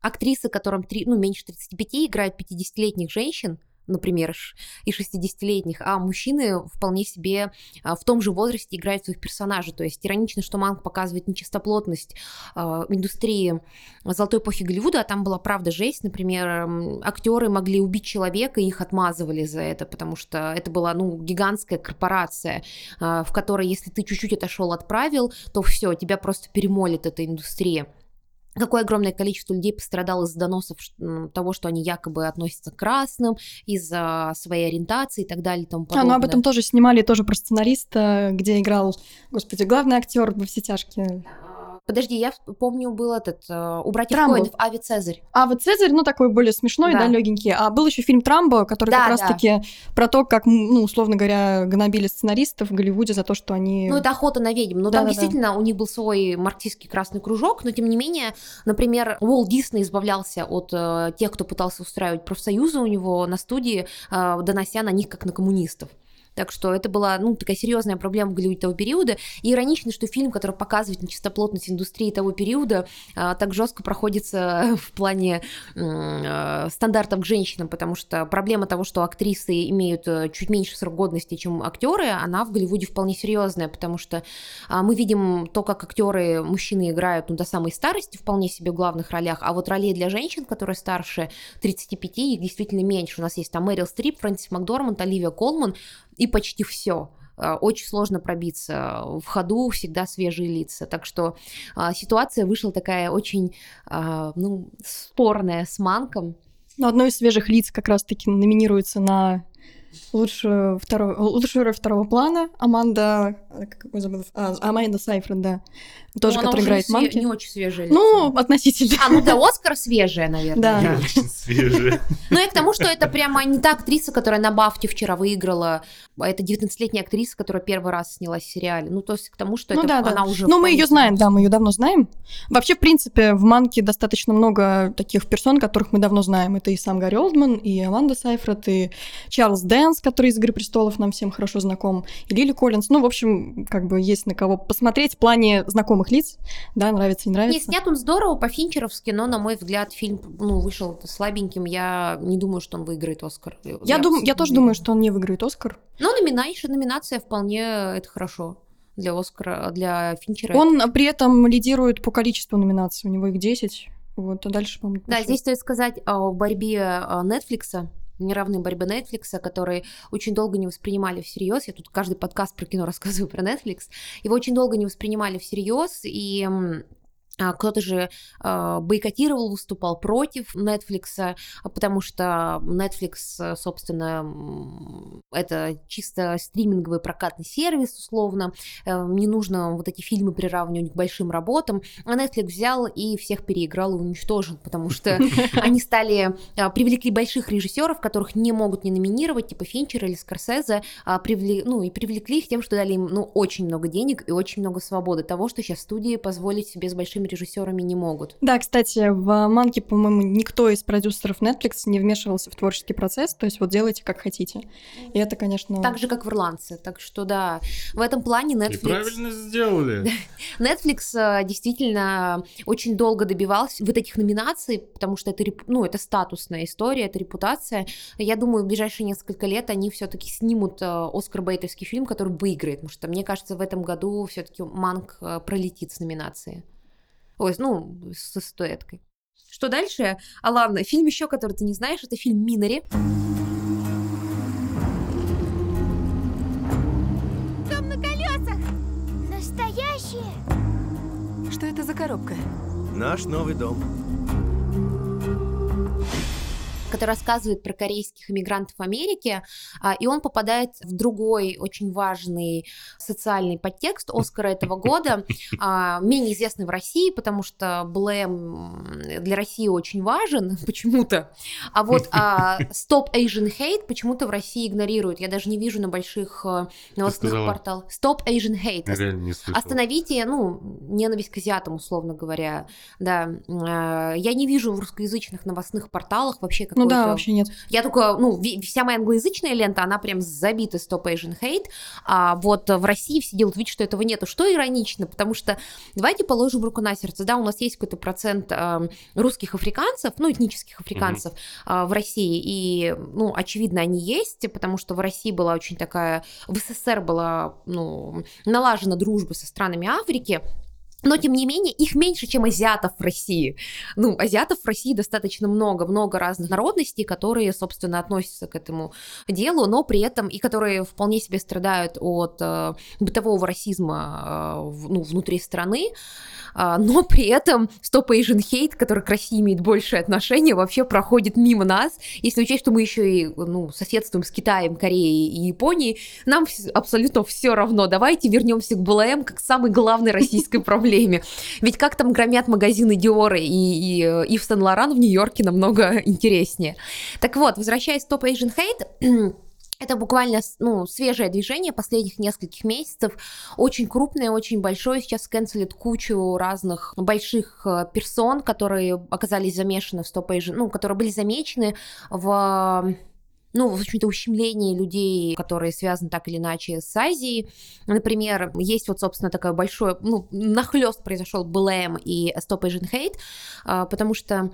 актрисы, которым 3, ну, меньше 35, играют 50-летних женщин, например, и 60-летних, а мужчины вполне себе а, в том же возрасте играют своих персонажей. То есть иронично, что Манк показывает нечистоплотность э, индустрии золотой эпохи Голливуда, а там была правда жесть. Например, актеры могли убить человека, и их отмазывали за это, потому что это была ну, гигантская корпорация, э, в которой, если ты чуть-чуть отошел от правил, то все, тебя просто перемолит эта индустрия какое огромное количество людей пострадало из доносов того, что они якобы относятся к красным из-за своей ориентации и так далее и тому подобное. А, ну об этом тоже снимали, тоже про сценариста, где играл, господи, главный актер во все тяжкие. Подожди, я помню, был этот э, у братьев Трамбо. Коэнов Ави Цезарь. А вот Цезарь, ну, такой более смешной, Да. да, легенький. А был еще фильм Трамбо, который Да, как раз-таки про то, как, ну, условно говоря, гнобили сценаристов в Голливуде за то, что они... Ну, это охота на ведьм. Ну, там Да-да-да. действительно у них был свой марксистский красный кружок, но тем не менее, например, Уолт Дисней избавлялся от э, тех, кто пытался устраивать профсоюзы у него на студии, э, донося на них как на коммунистов. Так что это была, ну, такая серьезная проблема в Голливуде того периода. И иронично, что фильм, который показывает нечистоплотность индустрии того периода, а, так жестко проходится в плане э, стандартов к женщинам, потому что проблема того, что актрисы имеют э, чуть меньше срок годности, чем актеры, она в Голливуде вполне серьезная, потому что а, мы видим то, как актеры мужчины играют ну, до самой старости вполне себе в главных ролях, а вот ролей для женщин, которые старше 35, их действительно меньше. У нас есть там Мэрил Стрип, Фрэнсис Макдорманд, Оливия Колман и почти все. Очень сложно пробиться. В ходу всегда свежие лица. Так что а, ситуация вышла такая очень а, ну, спорная с Манком. Ну, одно из свежих лиц как раз-таки номинируется на лучшую, вторую, лучшую роль второго плана. Аманда... э, Как его забыла? А, Аманда Сайфред, да. Тоже, Ну, которая уже играет све- Манки. Не очень лицо. Ну, относительно. А, ну да, Оскар свежая, наверное. Да. Очень свежие. Ну и к тому, что это прямо не та актриса, которая на Бафте вчера выиграла, а это 19-летняя актриса, которая первый раз снялась в сериале. Ну, то есть к тому, что Ну это да, да. она уже... Ну, мы ее знаем, да, мы ее давно знаем. Вообще, в принципе, в Манке достаточно много таких персон, которых мы давно знаем. Это и сам Гарри Олдман, и Аманда Сайфред, и Чарльз Дэнс, который из «Игры престолов» нам всем хорошо знаком, и Лили Коллинз. Ну, в общем, как бы есть на кого посмотреть в плане знакомых лиц. Да, нравится, не Не, нравится. снят он здорово, по-финчеровски, но, на мой взгляд, фильм ну, вышел слабеньким. Я не думаю, что он выиграет Оскар. Я, дум, я тоже думаю, что он не выиграет Оскар. Ну, номинация, номинация вполне это хорошо для Оскара, для Финчера. Он при этом лидирует по количеству номинаций, у него их 10. Вот, а дальше, по-моему, Да, здесь стоит сказать о борьбе а, Netflix, неравной борьбе Netflix, который очень долго не воспринимали всерьез. Я тут каждый подкаст про кино рассказываю про Netflix. Его очень долго не воспринимали всерьез, и кто-то же а, бойкотировал, выступал против Netflix, а, потому что Netflix, а, собственно, это чисто стриминговый прокатный сервис, условно. Э, Не нужно вот эти фильмы приравнивать к большим работам. А Netflix взял и всех переиграл и уничтожил, потому что они стали, а, привлекли больших режиссеров, которых не могут не номинировать, типа Финчера или Скорсезе, а, привли- ну и привлекли их тем, что дали им ну, очень много денег и очень много свободы, того, что сейчас студии позволить себе с большими режиссерами не могут. Да, кстати, в Манке, по-моему, никто из продюсеров Netflix не вмешивался в творческий процесс, то есть вот делайте как хотите. И это, конечно... Так же, как в «Ирландце». Так что, да, в этом плане И Netflix... правильно сделали. Netflix э, действительно очень долго добивался вот этих номинаций, потому что это, ну, это статусная история, это репутация. Я думаю, в ближайшие несколько лет они все-таки снимут э, Оскар Бейтовский фильм, который выиграет, потому что, мне кажется, в этом году все-таки Манк э, пролетит с номинации. Ой, ну, со статуэткой. Что дальше? А ладно, фильм еще, который ты не знаешь, это фильм «Минари». Дом на колесах! Настоящие! Что это за коробка? Наш новый дом. Который рассказывает про корейских иммигрантов в Америке, а, и он попадает в другой очень важный социальный подтекст Оскара этого года, а, менее известный в России, потому что Блэм для России очень важен почему-то, а вот а, Stop Asian Hate почему-то в России игнорируют. Я даже не вижу на больших э, новостных порталах. Stop Asian Hate. Остановите, ну, ненависть к азиатам, условно говоря, да. Э, Я не вижу в русскоязычных новостных порталах вообще Ну какой-то... да, вообще нет. Я только, ну, вся моя англоязычная лента, она прям забита Stop Asian Hate, а вот в России все делают вид, что этого нету, что иронично, потому что давайте положим руку на сердце, да, у нас есть какой-то процент э, русских африканцев, ну, этнических африканцев э, в России, и, ну, очевидно, они есть, потому что в России была очень такая, в СССР была, ну, налажена дружба со странами Африки, но, тем не менее, их меньше, чем азиатов в России. Ну, азиатов в России достаточно много, много разных народностей, которые, собственно, относятся к этому делу, но при этом и которые вполне себе страдают от э, бытового расизма э, ну, внутри страны, а, но при этом Stop Asian Hate, который к России имеет большее отношение, вообще проходит мимо нас. Если учесть, что мы еще и ну, соседствуем с Китаем, Кореей и Японией, нам абсолютно все равно. Давайте вернемся к БЛМ как самой главной российской проблеме. время. Ведь как там громят магазины Dior и, Ив Сен-Лоран в Нью-Йорке намного интереснее. Так вот, возвращаясь к Top Asian Hate, это буквально ну, свежее движение последних нескольких месяцев, очень крупное, очень большое. Сейчас канцелит кучу разных больших э, персон, которые оказались замешаны в стоп ну, которые были замечены в ну, в общем-то, ущемление людей, которые связаны так или иначе с Азией. Например, есть вот, собственно, такое большое, ну, нахлест произошел БЛМ и Stop Asian Hate, а, потому что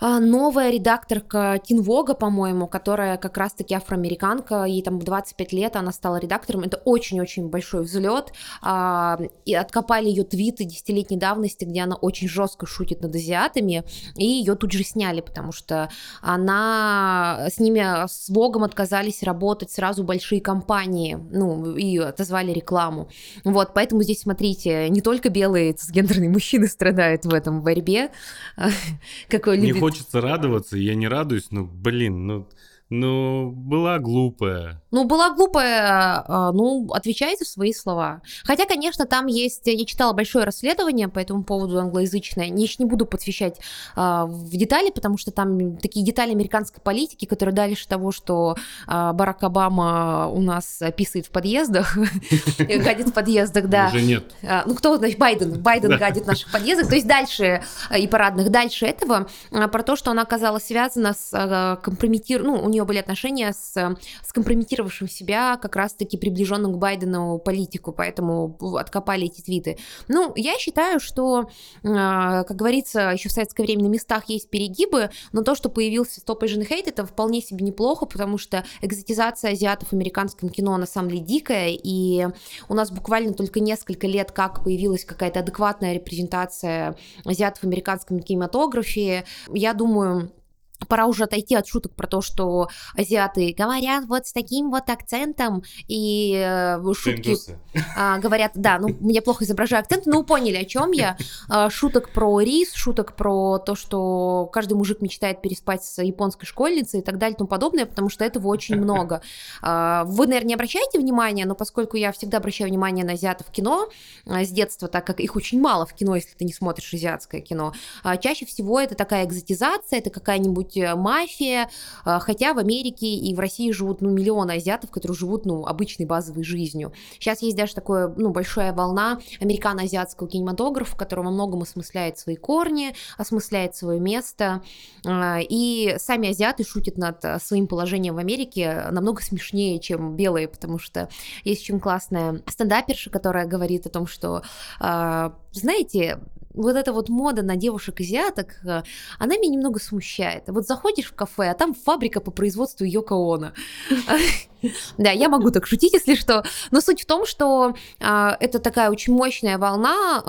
новая редакторка Тинвога, по-моему, которая как раз-таки афроамериканка, ей там 25 лет, она стала редактором, это очень-очень большой взлет, а, и откопали ее твиты десятилетней давности, где она очень жестко шутит над азиатами, и ее тут же сняли, потому что она с ними, с Вогом отказались работать сразу большие компании, ну, и отозвали рекламу. Вот, поэтому здесь, смотрите, не только белые цисгендерные мужчины страдают в этом борьбе, какой любит хочется радоваться, я не радуюсь, но, блин, ну, ну, была глупая. Ну, была глупая, а, ну, отвечайте за свои слова. Хотя, конечно, там есть, я читала большое расследование по этому поводу англоязычное, не, не буду подсвещать а, в детали, потому что там такие детали американской политики, которые дальше того, что а, Барак Обама у нас писает в подъездах, гадит в подъездах, да. Уже нет. А, ну, кто, значит, Байден, Байден гадит в наших подъездах, то есть дальше и парадных, дальше этого, про то, что она оказалась связана с компрометированием, ну, у нее были отношения с, с компрометировавшим себя как раз-таки приближенным к Байдену политику, поэтому откопали эти твиты. Ну, я считаю, что, а, как говорится, еще в советское время на местах есть перегибы, но то, что появился Stop Asian Hate, это вполне себе неплохо, потому что экзотизация азиатов в американском кино на самом деле дикая, и у нас буквально только несколько лет как появилась какая-то адекватная репрезентация азиатов в американском кинематографе. Я думаю, пора уже отойти от шуток про то, что азиаты говорят вот с таким вот акцентом, и э, шутки а, говорят, да, ну, я плохо изображаю акцент, но вы поняли, о чем я. А, шуток про рис, шуток про то, что каждый мужик мечтает переспать с японской школьницей и так далее и тому подобное, потому что этого очень много. А, вы, наверное, не обращаете внимания, но поскольку я всегда обращаю внимание на азиатов в кино а, с детства, так как их очень мало в кино, если ты не смотришь азиатское кино, а, чаще всего это такая экзотизация, это какая-нибудь какая-нибудь э, мафия, э, хотя в Америке и в России живут, ну, миллионы азиатов, которые живут, ну, обычной базовой жизнью. Сейчас есть даже такое, ну, большая волна американо-азиатского кинематографа, который во многом осмысляет свои корни, осмысляет свое место, э, и сами азиаты шутят над своим положением в Америке намного смешнее, чем белые, потому что есть очень классная стендаперша, которая говорит о том, что, знаете, вот эта вот мода на девушек-азиаток, э, она меня немного смущает. Вот заходишь в кафе, а там фабрика по производству Йоко Оно. Да, я могу так шутить, если что. Но суть в том, что э, это такая очень мощная волна,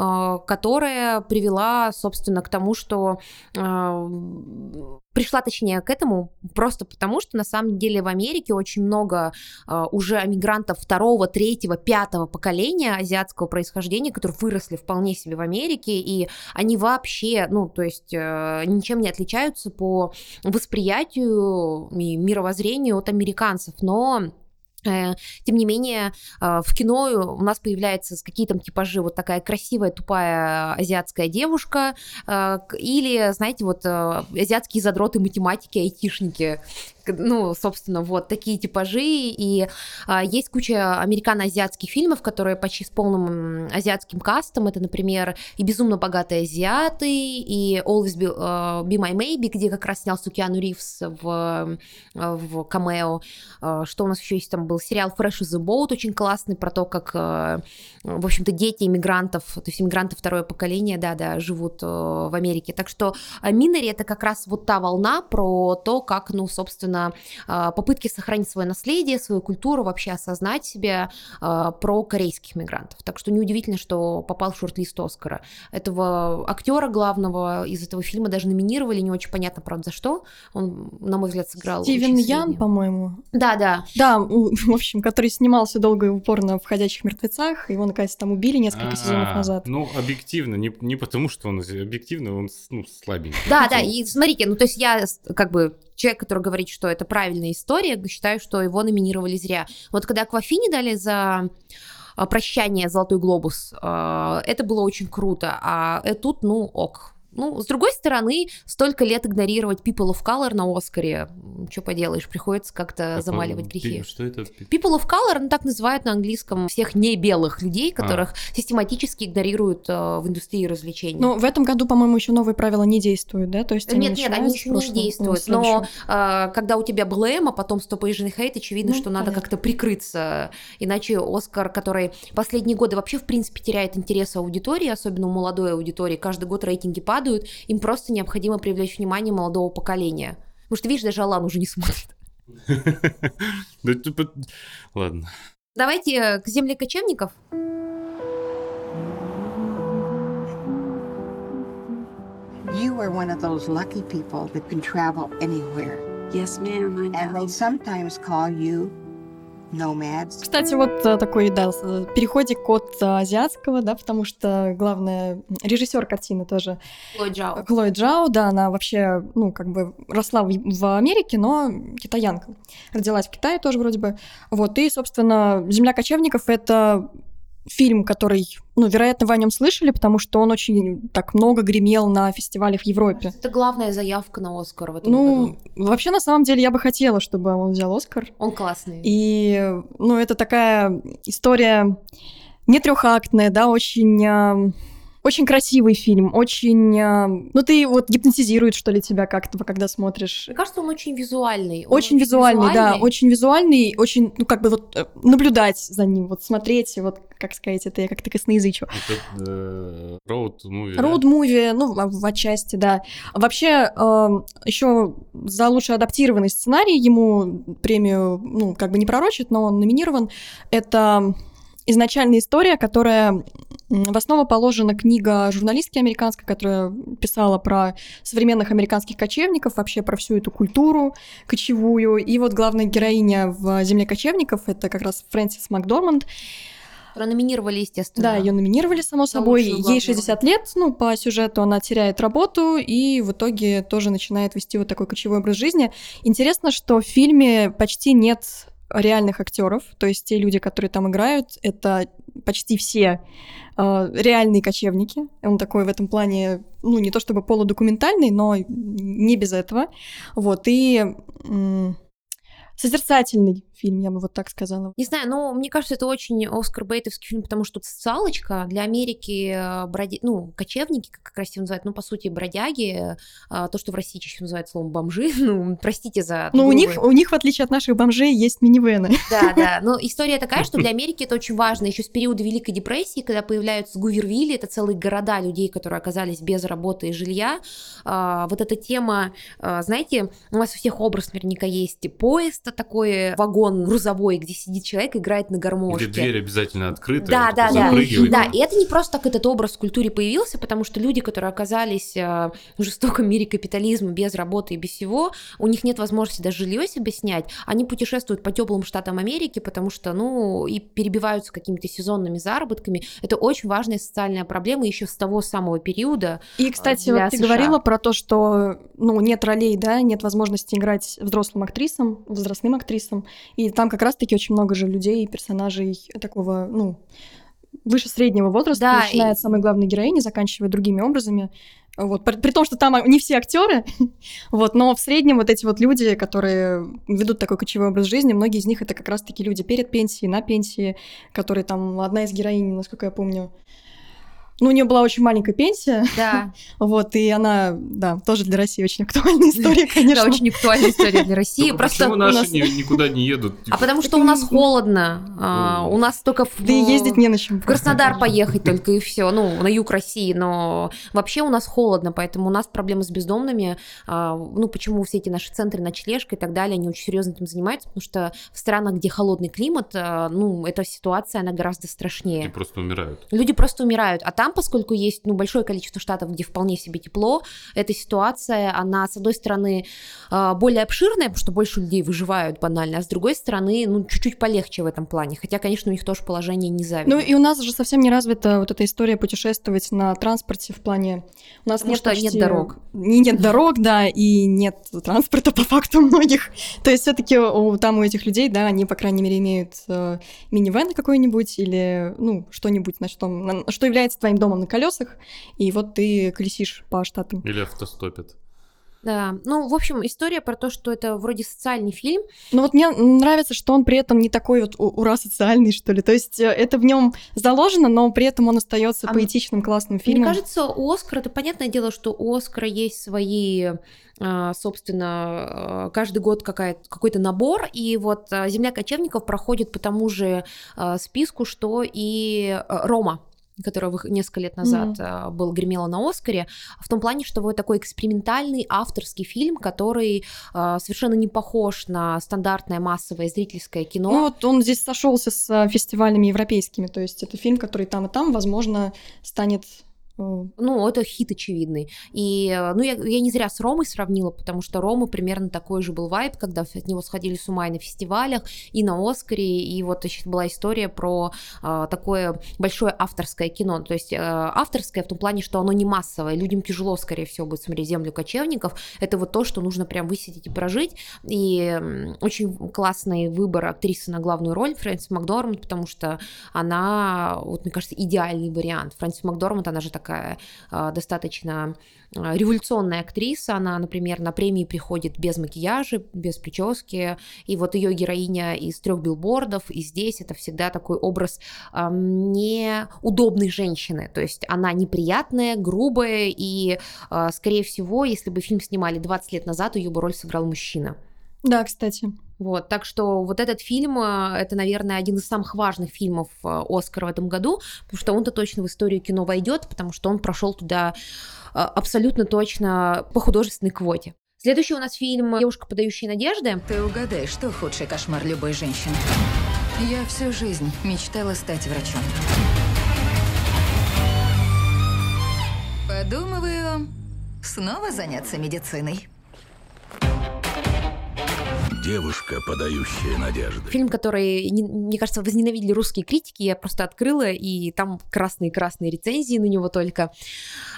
э, которая привела, собственно, к тому, что э, пришла, точнее, к этому просто потому, что на самом деле в Америке очень много э, уже мигрантов второго, третьего, пятого поколения азиатского происхождения, которые выросли вполне себе в Америке, и они вообще, ну, то есть э, ничем не отличаются по восприятию и мировоззрению от американцев, но тем не менее, э, в кино у нас появляются какие-то типажи, вот такая красивая, тупая азиатская девушка, э, или, знаете, вот азиатские задроты математики, айтишники, ну, собственно, вот такие типажи, и а, есть куча американо-азиатских фильмов, которые почти с полным азиатским кастом, это, например, и «Безумно богатые азиаты», и «Always Be, uh, Be My Maybe», где как раз снялся Киану Ривз в, в камео, uh, что у нас еще есть, там был? Сериал «Fresh is the Boat», очень классный, про то, как, в общем-то, дети иммигрантов, то есть иммигранты второе поколение, да-да, живут в Америке, так что «Минари» — это как раз вот та волна про то, как, ну, собственно, собственно, а, попытки сохранить свое наследие, свою культуру, вообще осознать себя а, про корейских мигрантов. Так что неудивительно, что попал в шорт-лист Оскара. Этого актера главного из этого фильма даже номинировали, не очень понятно, правда, за что. Он, на мой взгляд, сыграл Стивен Ян, по-моему. Да, да. Да, в общем, который снимался долго и упорно в «Ходячих мертвецах», его, наконец, там убили несколько А-а-а. сезонов назад. Ну, объективно, не, не потому, что он объективно, он ну, слабенький. Да, да, и смотрите, ну, то есть я как бы человек, который говорит, что это правильная история, считаю, что его номинировали зря. Вот когда Аквафини дали за а, «Прощание. Золотой глобус». А, Это было очень круто, а э, тут, ну, ок. Ну, с другой стороны, столько лет игнорировать People of Color на Оскаре, что поделаешь, приходится как-то Какой- замаливать грехи. Что это? People of Color, ну так называют на английском всех не белых людей, которых систематически игнорируют э, в индустрии развлечений. Но в этом году, по-моему, еще новые правила не действуют, да? То есть они Нет, нет, они еще в не ну, действуют. Но а, когда у тебя блэм, а потом стоп Asian hate, очевидно, Ну, что надо понятно. как-то прикрыться. Иначе Оскар, который последние годы вообще, в принципе, теряет интерес аудитории, особенно у молодой аудитории, каждый год рейтинги падают, им просто необходимо привлечь внимание молодого поколения. Потому что, видишь, даже Алан уже не смотрит. Типа- Ладно. Давайте э, к земле кочевников. You are one of those lucky people that can travel anywhere. Yes, ma'am, And they sometimes call you nomads. Кстати, вот э, такой, да, э, переходик от э, азиатского, да, потому что главная режиссер картины тоже Хлоя Джао. Хлоя Джао, да, она вообще, ну, как бы росла в, в Америке, но китаянка. Родилась в Китае тоже вроде бы. Вот, и, собственно, «Земля кочевников» — это фильм, который, ну, вероятно, вы о нем слышали, потому что он очень так много гремел на фестивалях в Европе. Это главная заявка на Оскар в этом Ну, году. вообще, на самом деле, я бы хотела, чтобы он взял Оскар. Он классный. И, ну, это такая история не трехактная, да, очень, а, очень красивый фильм, очень, а, ну, ты вот гипнотизирует, что ли, тебя как-то, когда смотришь. Мне кажется, он очень визуальный. Он Очень визуальный, да, визуальный. очень визуальный, очень, ну, как бы вот э, наблюдать за ним, вот смотреть, вот, как сказать, это я как-то косноязычу. Это э, Road Movie. да? Роуд-муви, ну, в, в отчасти, да. Вообще, еще за лучший адаптированный сценарий ему премию, ну, как бы не пророчит, но он номинирован. Это изначальная история, которая в основу положена книга журналистки американской, которая писала про современных американских кочевников, вообще про всю эту культуру кочевую. И вот главная героиня в «Земле кочевников» — это как раз Фрэнсис Макдорманд, Которую номинировали, естественно. да, ее номинировали, само За собой. Ей 60 лет, ну, по сюжету она теряет работу и в итоге тоже начинает вести вот такой кочевой образ жизни. Интересно, что в фильме почти нет реальных актеров, то есть те люди, которые там играют, это почти все э, реальные кочевники. Он такой в этом плане, ну, не то чтобы полудокументальный, но не без этого. Вот, и м, созерцательный фильм, я бы вот так сказала. Не знаю, но мне кажется, это очень Оскар Бейтовский фильм, потому что социалочка для Америки, э, броди... ну, кочевники, как красиво называют, ну, по сути, бродяги, э, то, что в России чаще называют словом бомжи, ну, простите за... Ну, у них, у них, в отличие от наших бомжей, есть минивены. Да, да, но история такая, что для Америки это очень важно. Еще с периода Великой депрессии, когда появляются Гувервилли, это целые города людей, которые оказались без работы и жилья. А, вот эта тема, а, знаете, у вас у всех образ наверняка есть поезд, такой вагон грузовой, где сидит человек и играет на гармошке. Где дверь обязательно открыта. Да, да, да. Да, и это не просто так этот образ в культуре появился, потому что люди, которые оказались э, в жестоком мире капитализма, без работы и без всего, у них нет возможности даже жилье себе снять, они путешествуют по теплым штатам Америки, потому что, ну, и перебиваются какими-то сезонными заработками. Это очень важная социальная проблема еще с того самого периода. И, кстати, для вот ты США. говорила про то, что ну, нет ролей, да, нет возможности играть взрослым актрисам, возрастным актрисам. И там как раз-таки очень много же людей, персонажей такого, ну, выше среднего возраста, Да, начиная и- от самой главной героини, заканчивая другими образами. Вот, при, при том, что там не все актеры, вот, но в среднем вот эти вот люди, которые ведут такой кочевой образ жизни, многие из них это как раз-таки люди перед пенсией, на пенсии, которые там, одна из героинь, насколько я помню, ну, у нее была очень маленькая пенсия, Да, вот, и она, да, тоже для России очень актуальная история, конечно. это очень актуальная история для России. Только Просто почему у наши никуда не едут? А потому что у нас холодно, а, у нас только в... Да и ездить не на чем. В Краснодар поехать только и все, ну, на юг России, но вообще у нас холодно, поэтому у нас проблемы с бездомными, а, ну, почему все эти наши центры ночлежка и так далее, они очень серьезно этим занимаются, потому что в странах, где холодный климат, а, ну, эта ситуация, она гораздо Люди страшнее. просто умирают. Люди просто умирают, а там там, поскольку есть ну, большое количество штатов, где вполне себе тепло, эта ситуация, она, с одной стороны, а, более обширная, потому что больше людей выживают банально, а с другой стороны, ну, чуть-чуть полегче в этом плане. Хотя, конечно, у них тоже положение не завидно. Ну и у нас же совсем не развита вот эта история путешествовать на транспорте в плане... У нас Потому нет что почти- нет дорог. И нет дорог, да, и нет транспорта по факту многих. То есть все таки там у этих людей, да, они, по крайней мере, имеют э, минивэн какой-нибудь или, ну, что-нибудь, на что, на- что является твоим домом на колесах, и вот ты колесишь по штатам. Или автостопит. Да, ну, в общем, история про то, что это вроде социальный фильм, Но вот мне нравится, что он при этом не такой вот ура социальный, что ли. То есть э, это в нем заложено, но при этом он остается А поэтичным, классным фильмом. Мне кажется, у Оскара, это понятное дело, что у Оскара есть свои, а, собственно, а, каждый год какая- какой-то набор, и вот а, «Земля кочевников» проходит по тому же списку, что и а, «Рома», который вы- несколько лет назад а, был гремела на Оскаре, в том плане, что вот такой экспериментальный авторский фильм, который а, совершенно не похож на стандартное массовое зрительское кино. Ну вот он здесь сошелся с э, фестивалями европейскими, то есть это фильм, который там и там, возможно, станет... Ну, это хит очевидный. И, э, ну, я, я не зря с Ромой сравнила, потому что Рома примерно такой же был вайб, когда от него сходили с ума и на фестивалях, и на Оскаре, и вот значит, была история про э, такое большое авторское кино. То есть э, авторское в том плане, что оно не массовое, людям тяжело, скорее всего, будет смотреть «Землю кочевников». Это вот то, что нужно прям высидеть и прожить. И очень классный выбор актрисы на главную роль Фрэнсис Макдорманд, потому что она, вот мне кажется, идеальный вариант. Фрэнсис Макдорманд, она же такая а, достаточно а, революционная актриса. Она, например, на премии приходит без макияжа, без прически. И вот ее героиня из трех билбордов, и здесь это всегда такой образ ам, неудобной женщины. То есть она неприятная, грубая, и, а, скорее всего, если бы фильм снимали 20 лет назад, ее бы роль сыграл мужчина. Да, кстати. Вот, так что вот этот фильм, э, это, наверное, один из самых важных фильмов э, Оскара в этом году, потому что он-то точно в историю кино войдет, потому что он прошел туда э, абсолютно точно по художественной квоте. Следующий у нас фильм «Девушка, подающая надежды». Ты угадай, что худший кошмар любой женщины. Я всю жизнь мечтала стать врачом. Подумываю, снова заняться медициной. Девушка, подающая надежды. Фильм, который, не- мне кажется, возненавидели русские критики, я просто открыла, и там красные-красные рецензии на него только.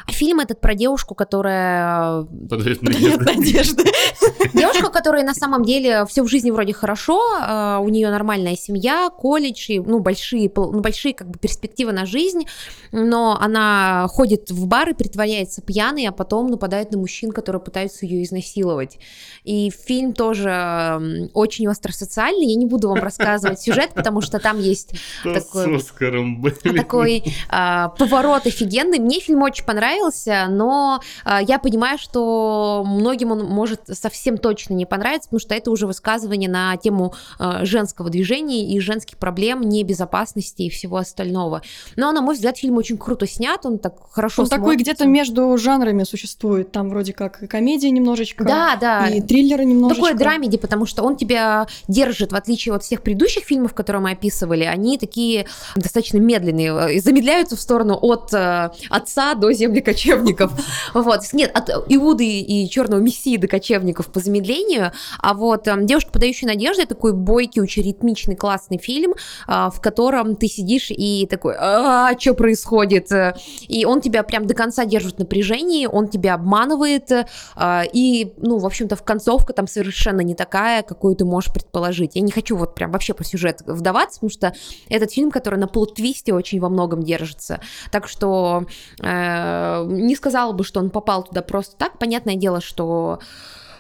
А фильм этот про девушку, которая Подает надежды. Девушка, которая на самом деле все в жизни вроде хорошо, э, у нее нормальная семья, колледж, и, ну, большие, ну, большие как бы перспективы на жизнь, но она ходит в бар и притворяется пьяной, а потом нападает на мужчин, которые пытаются ее изнасиловать. И фильм тоже очень остросоциальный, я не буду вам рассказывать сюжет, потому что там есть такой такой а, поворот офигенный. Мне фильм очень понравился, но а, я понимаю, что многим он может совсем точно не понравиться, потому что это уже высказывание на тему а, женского движения и женских проблем, небезопасности и всего остального. Но, на мой взгляд, фильм очень круто снят, он так хорошо Он такой смотрится. где-то между жанрами существует. Там вроде как и комедия немножечко, Да, да. и триллеры немножечко. Такой драмеди, потому что он тебя держит, в отличие от всех предыдущих фильмов, которые мы описывали, они такие достаточно медленные, э, замедляются в сторону от э, отца до земли кочевников. Вот. Нет, от Иуды и черного мессии до кочевников по замедлению. А вот э, «Девушка, подающая надежды» такой бойкий, очень ритмичный, классный фильм, э, в котором ты сидишь и такой, а что происходит? И он тебя прям до конца держит в он тебя обманывает, э, и, ну, в общем-то, в концовка там совершенно не такая, какую ты можешь предположить. Я не хочу вот прям вообще по сюжет вдаваться, потому что этот фильм, который на плот-твисте очень во многом держится. Так что э, не сказала бы, что он попал туда просто так. Понятное дело, что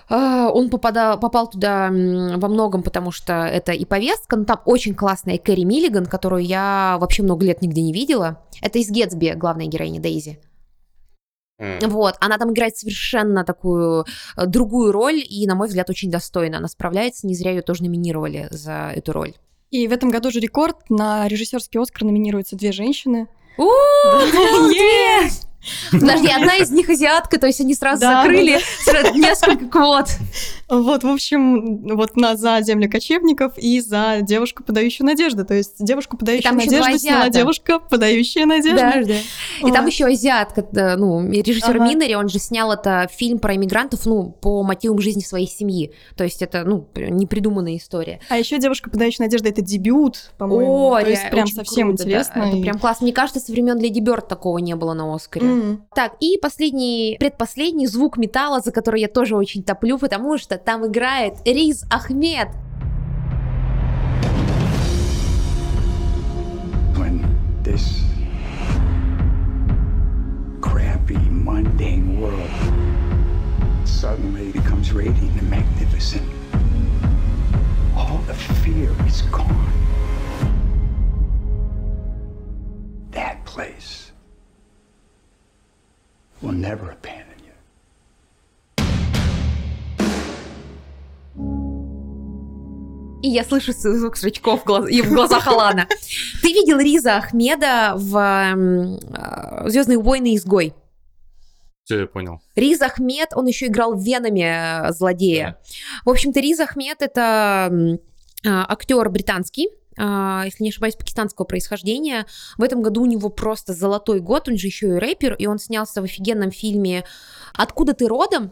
он попадал, попал туда во многом, потому что это и повестка, но там очень классная Кэрри Миллиган, которую я вообще много лет нигде не видела. Это из Гетсби, главная героиня Дейзи. Вот, она там играет совершенно такую э, другую роль, и, на мой взгляд, очень достойно. Она справляется, не зря ее тоже номинировали за эту роль. И в этом году же рекорд. На режиссерский Оскар номинируются две женщины. У, Подожди, одна из них азиатка, то есть они сразу закрыли несколько квот. Вот, в общем, вот на, за землю кочевников и за девушку, подающую надежды. То есть девушку, подающую надежду, сняла девушка, подающая надежду. Да, да. И Вот. там еще азиат, как, э, ну, режиссер Ага. Минери, он же снял это фильм про иммигрантов, ну, по мотивам жизни своей семьи. То есть это, ну, непридуманная история. А еще девушка, подающая надежды, это дебют, по-моему. О, То есть прям совсем круто, да. интересно. Это и- прям классно. Мне кажется, со времен Леди Бёрд такого не было на Оскаре. Мгм. Так, и последний, предпоследний звук металла, за который я тоже очень топлю, потому что там играет Риз Ахмед. When this crappy, mundane world suddenly becomes radiant and magnificent, all the fear is gone. That place will never abandon И я слышу звук строчков в, глаз- и в глазах Алана. Ты видел Риза Ахмеда в Звездные войны изгой? Все, я понял. Риз Ахмед, он еще играл в Веноме э, злодея. В общем-то, Риз Ахмед это а, актер британский, если не ошибаюсь, пакистанского происхождения. В этом году у него просто золотой год, он же еще и рэпер, и он снялся в офигенном фильме «Откуда ты родом?»,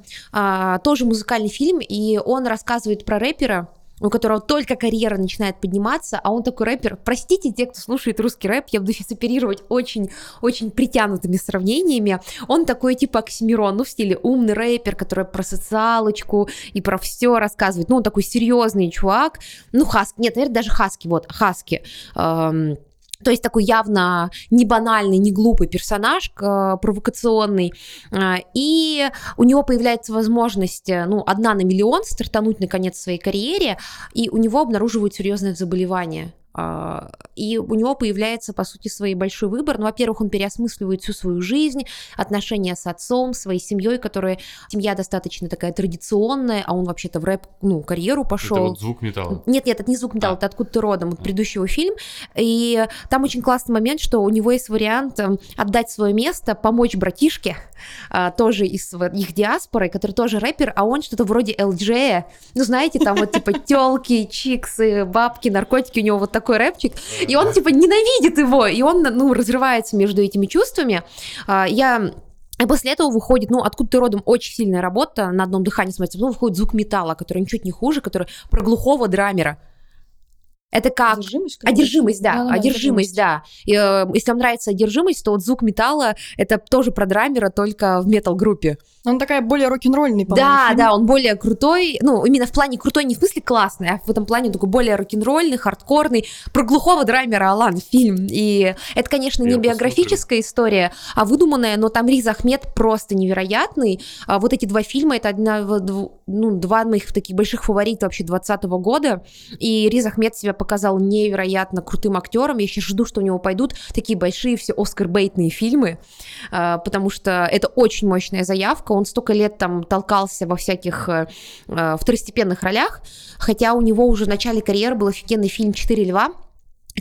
тоже музыкальный фильм, и он рассказывает про рэпера, у которого только карьера начинает подниматься, а он такой рэпер. Простите те, кто слушает русский рэп, я буду сейчас оперировать очень-очень притянутыми сравнениями. Он такой типа Оксимирон, ну в стиле умный рэпер, который про социалочку и про все рассказывает. Ну он такой серьезный чувак. Ну Хаски, нет, наверное, даже Хаски, вот, Хаски. Эм, то есть такой явно не банальный, не глупый персонаж, э, провокационный. Э, И у него появляется возможность, э, ну, одна на миллион стартануть наконец в своей карьере, и у него обнаруживают серьезное заболевание. А, И у него появляется, по сути, свой большой выбор. Ну, во-первых, он переосмысливает всю свою жизнь, отношения с отцом, своей семьей, которая семья достаточно такая традиционная, а он вообще-то в рэп, ну, карьеру пошел. Это вот звук металла. Нет, нет, это не звук металла, это откуда ты родом, от предыдущего фильма. И там очень классный момент, что у него есть вариант эм, отдать свое место, помочь братишке, а, тоже из вот их диаспоры, который тоже рэпер, а он что-то вроде LJ, ну знаете, там вот типа телки, чиксы, бабки, наркотики, у него вот такой рэпчик, и он типа ненавидит его, и он, ну, разрывается между этими чувствами. А, Я и после этого выходит, ну, откуда ты родом, очень сильная работа, на одном дыхании смотрится, потом выходит звук металла, который ничуть не хуже, который про глухого драмера. Это как... Одержимость? Одержимость, да, Да-да-да, одержимость, да. И, э, если вам нравится одержимость, то вот звук металла это тоже про драмера, только в метал-группе. Он такая более рок-н-ролльный, по-моему, Да, фильм. да, он более крутой, ну, именно в плане крутой не в смысле классный, а в этом плане такой более рок-н-ролльный, хардкорный, про глухого драмера Алан фильм. И это, конечно, не Я биографическая история, а выдуманная, но там Риз Ахмед просто невероятный. А вот эти два фильма, это одна, ну, два моих таких больших фаворита вообще 2020 года, и Риз Ахмед себя показал невероятно крутым актером. Я сейчас жду, что у него пойдут такие большие все Оскар-бейтные фильмы, а, потому что это очень мощная заявка. Он столько лет там толкался во всяких э, э, второстепенных ролях, хотя у него уже в начале карьеры был офигенный фильм «Четыре льва»,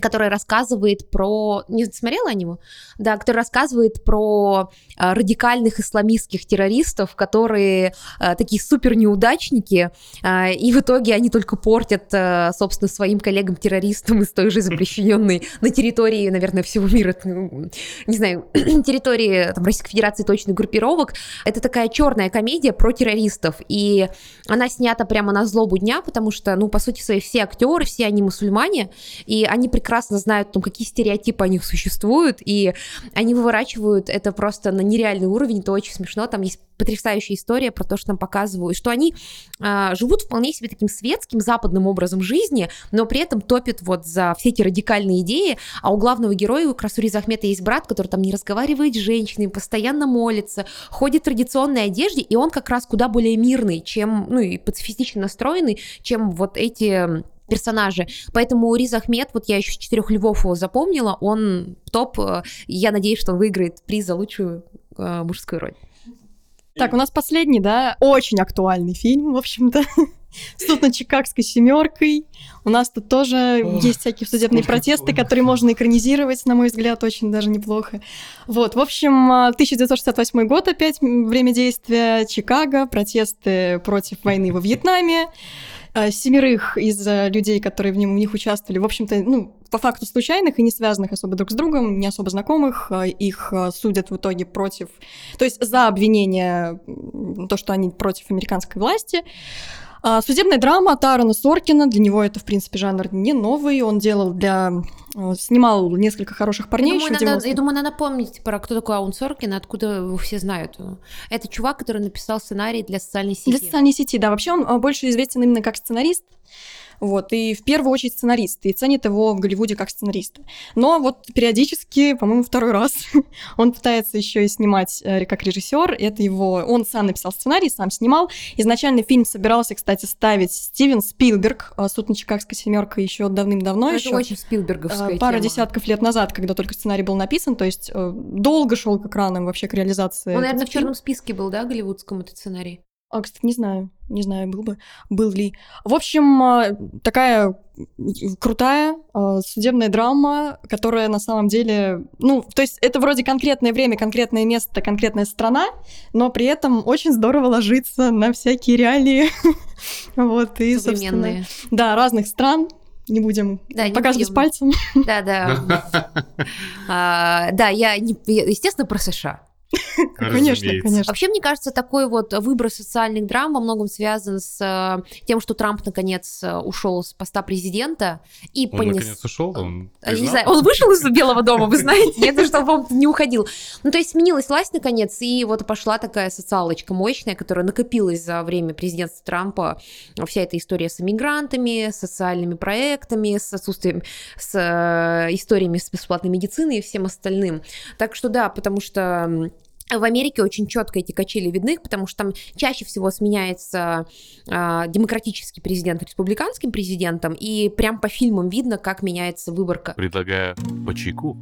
который рассказывает про... Не смотрела о него? Да, который рассказывает про э, радикальных исламистских террористов, которые э, такие супер неудачники, э, и в итоге они только портят, э, собственно, своим коллегам-террористам из той же запрещенной на территории, наверное, всего мира, ну, не знаю, территории там, Российской Федерации точных группировок. Это такая черная комедия про террористов, и она снята прямо на злобу дня, потому что, ну, по сути своей, все актеры, все они мусульмане, и они прекрасно знают, там, какие стереотипы о них существуют, и они выворачивают это просто на нереальный уровень, это очень смешно, там есть потрясающая история про то, что нам показывают, что они а, живут вполне себе таким светским западным образом жизни, но при этом топят вот за все эти радикальные идеи, а у главного героя, у Красури Захмета есть брат, который там не разговаривает с женщинами, постоянно молится, ходит в традиционной одежде, и он как раз куда более мирный, чем, ну и пацифистично настроенный, чем вот эти персонажи. Поэтому Риз Ахмед, вот я еще с четырех львов его запомнила, он топ. э, и Я надеюсь, что он выиграет приз за лучшую э, мужскую роль. Так, у нас последний, да, очень актуальный фильм, в общем-то. Суд над Чикагской семеркой. У нас тут тоже Ох, есть всякие судебные протесты, всего. которые можно экранизировать, на мой взгляд, очень даже неплохо. Вот, в общем, а, 1968 год опять, время действия, Чикаго, протесты против войны во Вьетнаме. А, Семерых из а, людей, которые в, нем, в них участвовали, в общем-то, ну, по факту случайных и не связанных особо друг с другом, не особо знакомых, а, их судят в итоге против, то есть за обвинение, то, что они против американской власти. А, Судебная драма Тарана Соркина, для него это, в принципе, жанр не новый, он делал для... э, Снимал несколько хороших парней Я думаю, еще надо, 90-х. я думаю, надо помнить про кто такой Аун Соркин, откуда его все знают. Это чувак, который написал сценарий для социальной сети. Для социальной сети, да. Вообще он а, больше известен именно как сценарист. Вот, и в первую очередь сценарист, и ценит его в Голливуде как сценариста. Но вот периодически, по-моему, второй раз он пытается еще и снимать э, как режиссер. Это его, он сам написал сценарий, сам снимал. Изначально фильм собирался, кстати, ставить Стивен Спилберг, а, «Суд на Чикагской семеркой» еще давным-давно. Ну, еще Это очень спилберговская пара тема. десятков лет назад, когда только сценарий был написан, то есть э, долго шел к экранам вообще к реализации. Он, наверное, в черном списке был, да, голливудском этот сценарий? А, кстати, не знаю, не знаю, был бы, был ли. В общем, а, такая крутая а, судебная драма, которая на самом деле, ну, то есть это вроде конкретное время, конкретное место, конкретная страна, но при этом очень здорово ложится на всякие реалии. Вот, и, собственно, Современные. да, разных стран. Не будем Да, не показывать будем. пальцем. Да, да. А, Да, не- я, естественно, про США. Конечно, конечно. Вообще, мне кажется, такой вот выбор социальных драм во многом связан с э, тем, что Трамп наконец э, ушел с поста президента и Он понес. наконец ушел, он А, Не знаю, он вышел из Белого дома, вы знаете, нет, чтобы он не уходил. Ну, то есть сменилась власть наконец, и вот пошла такая социалочка мощная, которая накопилась за время президентства Трампа. Вся эта история с иммигрантами, с социальными проектами, с отсутствием, с э, историями с бесплатной медициной и всем остальным. Так что да, потому что в Америке очень четко эти качели видны, потому что там чаще всего сменяется а, демократический президент республиканским президентом, и прям по фильмам видно, как меняется выборка. Предлагаю по чайку.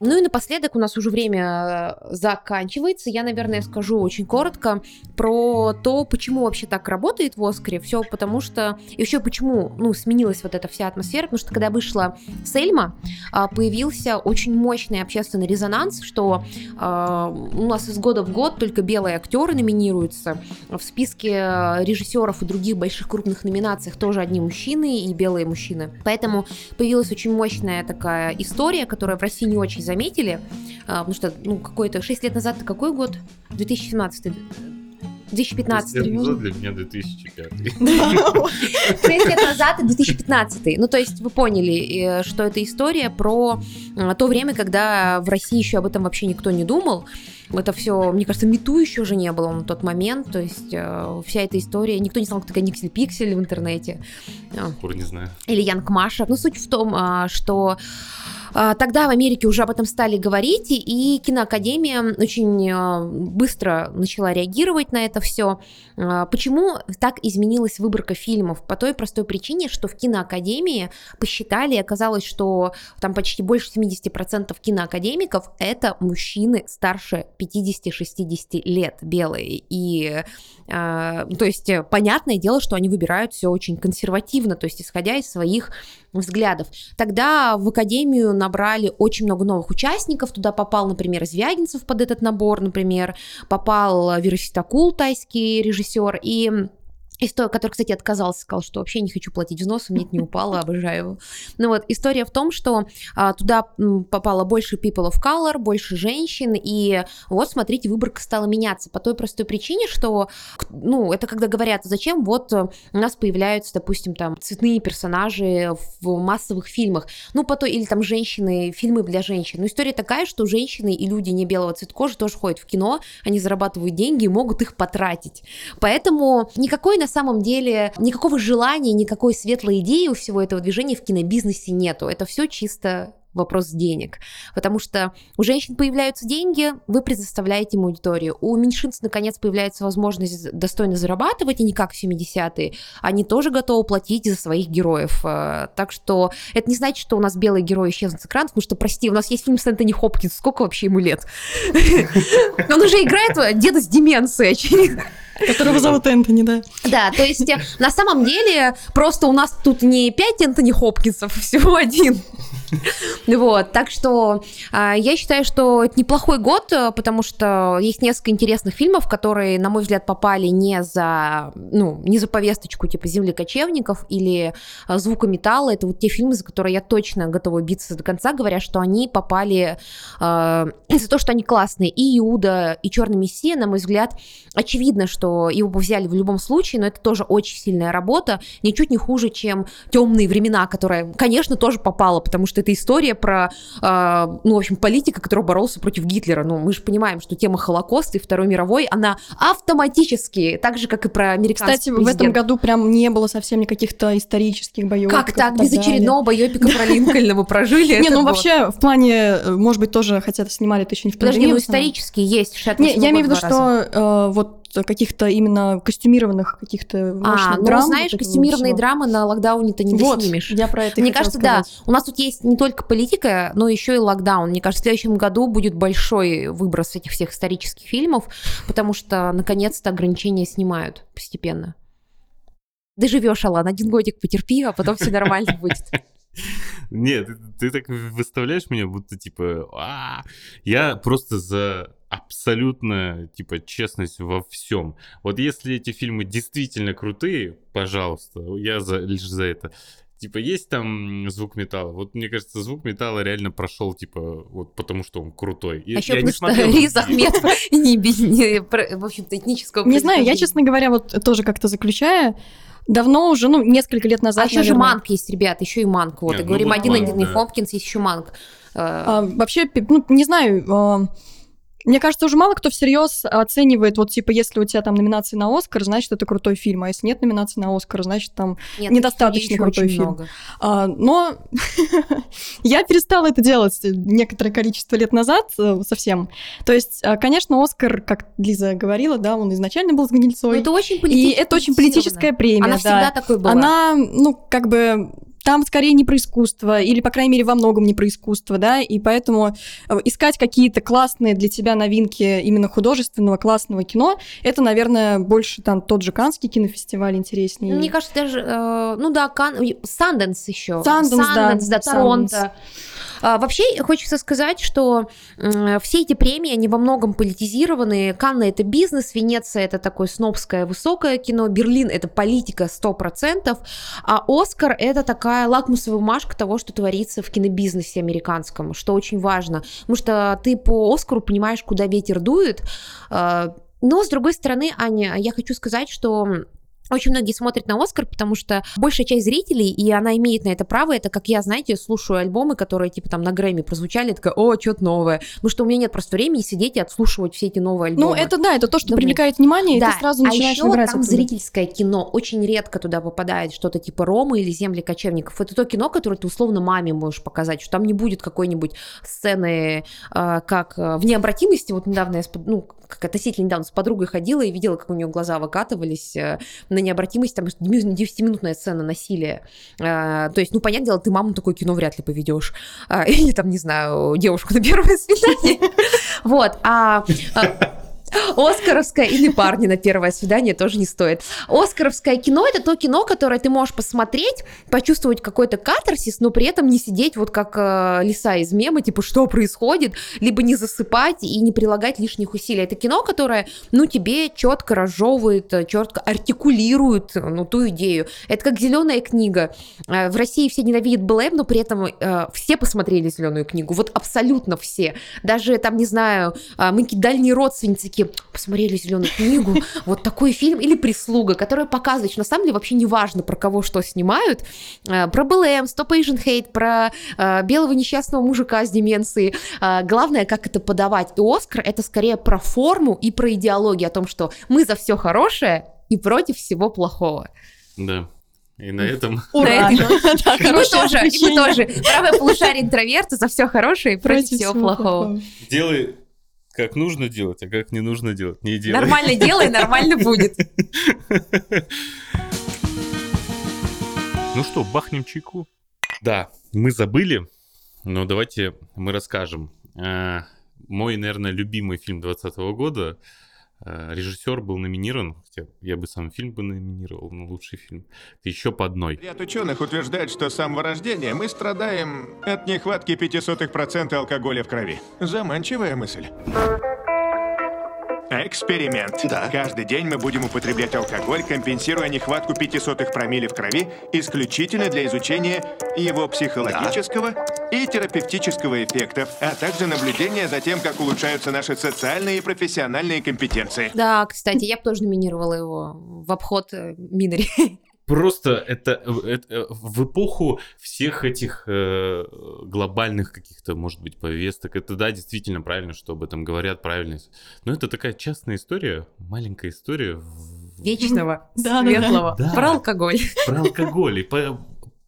Ну и напоследок у нас уже время э, заканчивается. Я, наверное, скажу очень коротко про то, почему вообще так работает в Оскаре. Все потому что... И еще почему ну, сменилась вот эта вся атмосфера. Потому что когда вышла Сельма, а, появился очень мощный общественный резонанс, что а, у нас из года в год только белые актеры номинируются. В списке э, режиссеров и других больших крупных номинациях тоже одни мужчины и белые мужчины. Поэтому появилась очень мощная такая история, которая в России не очень заметили, а, потому что, ну, какой-то 6 лет назад, какой год? 2017 2015 Шесть лет назад для меня 2005. 6 лет назад и 2015. Ну, то есть вы поняли, э, что это история про э, то время, когда в России еще об этом вообще никто не думал. Это все, мне кажется, мету еще уже не было на тот момент. То есть э, вся эта история, никто не знал, кто такая Никсель Пиксель в интернете. Пор не знаю. или Янг Маша. Но суть в том, а, что Тогда в Америке уже об этом стали говорить, и- киноакадемия очень а, быстро начала реагировать на это все. Почему так изменилась выборка фильмов? По той простой причине, что в киноакадемии посчитали, оказалось, что там почти больше 70% киноакадемиков это мужчины старше 50-60 лет, белые. И а, то есть э, понятное дело, что они выбирают все очень консервативно, то есть исходя из своих взглядов. Тогда в академию набрали очень много новых участников, туда попал, например, Звягинцев под этот набор, например, попал Вероситакул, тайский режиссер, и История, который, кстати, отказался, сказал, что вообще не хочу платить взносы, мне это не упало, обожаю его. Ну вот, история в том, что а, туда попало больше people of color, больше женщин, и вот, смотрите, выборка стала меняться по той простой причине, что, ну, это когда говорят, зачем вот э, у нас появляются, допустим, там, цветные персонажи в массовых фильмах, ну, по той, или там женщины, фильмы для женщин. Но история такая, что женщины и люди не белого цвета кожи тоже ходят в кино, они зарабатывают деньги и могут их потратить. Поэтому никакой на самом деле, никакого желания, никакой светлой идеи у всего этого движения в кинобизнесе нету. Это все чисто вопрос денег. Потому что у женщин появляются деньги, вы предоставляете им аудиторию. У меньшинств, наконец, появляется возможность достойно зарабатывать, и не как в 70-е. Они тоже готовы платить за своих героев. Э, Так что это не значит, что у нас белые герои исчезнут с экранов, потому что, прости, у нас есть фильм с Энтони Хопкинс. Сколько вообще ему лет? Он уже играет деда с деменцией, очевидно. Которого зовут Энтони, да. Да, то есть э, на самом деле просто у нас тут не пять Энтони Хопкинсов, а всего один. Вот, так что а, я считаю, что это неплохой год, э, потому что есть несколько интересных фильмов, которые, на мой взгляд, попали не за, ну, не за повесточку типа «Земли кочевников» или а, «Звука металла». Это вот те фильмы, за которые я точно готова биться до конца, говоря, что они попали а, за то, что они классные. И «Иуда», и «Черный мессия», на мой взгляд, очевидно, что его бы взяли в любом случае, но это тоже очень сильная работа, ничуть не хуже, чем «Темные времена», которая, конечно, тоже попала, потому что это история про, э, ну, в общем, политика, который боролся против Гитлера. Ну, мы же понимаем, что тема Холокоста и Второй мировой, она автоматически, так же, как и про американский Кстати, президент. в этом году прям не было совсем никаких-то исторических боев. Как так? Без очередного боепика про Линкольна вы прожили Не, ну вообще, в плане, может быть, тоже, хотя снимали это еще не в Подожди, ну исторически есть. Не, я имею в виду, что э, вот каких-то именно костюмированных каких-то а, ну, драм. знаешь, вот костюмированные всего. драмы на локдауне-то не вот, доснимешь. я про это Мне кажется, сказать. да. У нас тут есть не только политика, но еще и локдаун. Мне кажется, в следующем году будет большой выброс этих всех исторических фильмов, потому что, наконец-то, ограничения снимают постепенно. Доживешь, Алан, один годик потерпи, а потом все нормально будет. Нет, ты, ты так выставляешь меня, будто типа, а, я просто за абсолютно, типа, честность во всем. Вот если эти фильмы действительно крутые, пожалуйста, я за, лишь за это. Типа, есть там звук металла. Вот мне кажется, звук металла реально прошел, типа, вот потому что он крутой. А еще потому что Риз Ахмед не не, в общем-то, этнического Не знаю, я, честно говоря, вот тоже как-то заключая, давно уже, ну, несколько лет назад. А еще же Манк есть, ребят, еще и Манк. Вот, Нет, и говорим, ну, один один да. Хопкинс, есть еще Манк. А, вообще, ну, не знаю, а, мне кажется, уже мало кто всерьез оценивает, вот типа, если у тебя там номинации на Оскар, значит, это крутой фильм, а если нет номинации на Оскар, значит, там нет, недостаточно крутой фильм. А, но я перестала это делать некоторое количество лет назад э, совсем. То есть, а, конечно, Оскар, как Лиза говорила, да, он изначально был с Гнильцой. это очень И это очень политическая премия. Она да. всегда такой была. Она, ну, как бы там скорее не про искусство, или, по крайней мере, во многом не про искусство, да, и поэтому э, искать какие-то классные для тебя новинки именно художественного, классного кино, это, наверное, больше там тот же Канский кинофестиваль интереснее. Мне кажется, даже, э, ну да, Кан... Санденс еще. Санденс, да. да, Торонто. А, вообще, хочется сказать, что э, все эти премии, они во многом политизированы. Канна — это бизнес, Венеция — это такое снобское высокое кино, Берлин — это политика 100%, а Оскар — это такая лакмусовая бумажка того, что творится в кинобизнесе американском, что очень важно. Потому что ты по Оскару понимаешь, куда ветер дует. А, но, с другой стороны, Аня, я хочу сказать, что очень многие смотрят на Оскар, потому что большая часть зрителей, и она имеет на это право, это как я, знаете, слушаю альбомы, которые типа там на Грэмми прозвучали, такая, о, что-то новое. Потому что у меня нет просто времени сидеть и отслушивать все эти новые альбомы. Ну, это да, это то, что Думаю. привлекает внимание, да. и ты сразу начинаешь а еще там оттуда. зрительское кино. Очень редко туда попадает что-то типа Ромы или Земли кочевников. Это то кино, которое ты условно маме можешь показать, что там не будет какой-нибудь сцены, э, как э, в необратимости. Вот недавно я, ну, как относительно недавно с подругой ходила и видела, как у нее глаза выкатывались э, на необратимость, там 10-минутная сцена насилия. Э, то есть, ну, понятное дело, ты маму такое кино вряд ли поведешь. Э, или там, не знаю, девушку на первое свидание. Вот. А Оскаровское или парни на первое свидание тоже не стоит. Оскаровское кино это то кино, которое ты можешь посмотреть, почувствовать какой-то катарсис, но при этом не сидеть вот как э, лиса из мема, типа что происходит, либо не засыпать и не прилагать лишних усилий. Это кино, которое, ну, тебе четко разжевывает, четко артикулирует, ну, ту идею. Это как зеленая книга. Э, в России все ненавидят БЛМ, но при этом э, все посмотрели зеленую книгу, вот абсолютно все. Даже там, не знаю, э, мы дальние родственницы такие, посмотрели зеленую книгу, вот такой фильм, или прислуга, которая показывает, что на самом деле вообще не важно, про кого что снимают, э, про БЛМ, Stop Asian Hate, про э, белого несчастного мужика с деменцией. Э, главное, как это подавать. И Оскар это скорее про форму и про идеологию, о том, что мы за все хорошее и против всего плохого. Да. И на этом... Ура! И мы тоже, и мы тоже. Правое полушарие интроверта за все хорошее и против всего плохого. Делай как нужно делать, а как не нужно делать, не делай. Нормально делай, нормально будет. Ну что, бахнем чайку? Да, мы забыли, но давайте мы расскажем. Мой, наверное, любимый фильм 2020 года э, режиссер был номинирован, хотя я бы сам фильм бы номинировал на лучший фильм, еще по одной. Ряд ученых утверждает, что с самого рождения мы страдаем от нехватки 0,05% алкоголя в крови. Заманчивая мысль. Эксперимент. Да. Каждый день мы будем употреблять алкоголь, компенсируя нехватку 0,05 промилле в крови исключительно для изучения его психологического и терапевтического эффектов, а также наблюдения за тем, как улучшаются наши социальные и профессиональные компетенции. Да, кстати, я бы тоже номинировала его в обход э, Минари. Просто это, это в эпоху всех этих э, глобальных каких-то, может быть, повесток, это да, действительно правильно, что об этом говорят, правильно. Но это такая частная история, маленькая история. Вечного, Да, да, светлого. да. Про алкоголь. Про алкоголь. И по-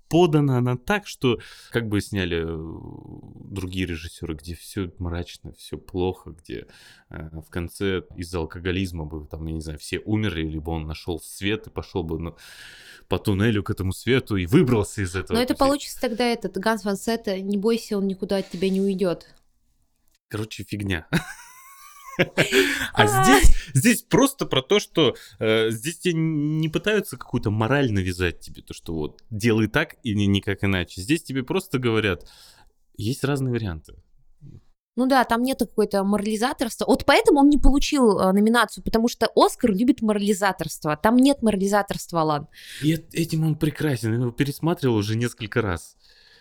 подана она так, что как бы сняли э, другие режиссеры, где все мрачно, все плохо, где э, в конце из-за алкоголизма бы там, я не знаю, все умерли, либо он нашел свет и пошел бы ну, по туннелю к этому свету и выбрался из этого. Но это получится тогда этот Ганс Ван Сетта, не бойся, он никуда от тебя не уйдет. Короче, фигня. А здесь, здесь просто про то, что э, здесь тебе не пытаются какую-то мораль навязать тебе, то, что вот делай так и ни- никак иначе. Здесь тебе просто говорят, есть разные варианты. Ну да, там нет какой-то морализаторства. Вот поэтому он не получил э, номинацию, потому что Оскар любит морализаторство. Там нет морализаторства, Алан. И эт- этим он прекрасен, я его пересматривал уже несколько раз.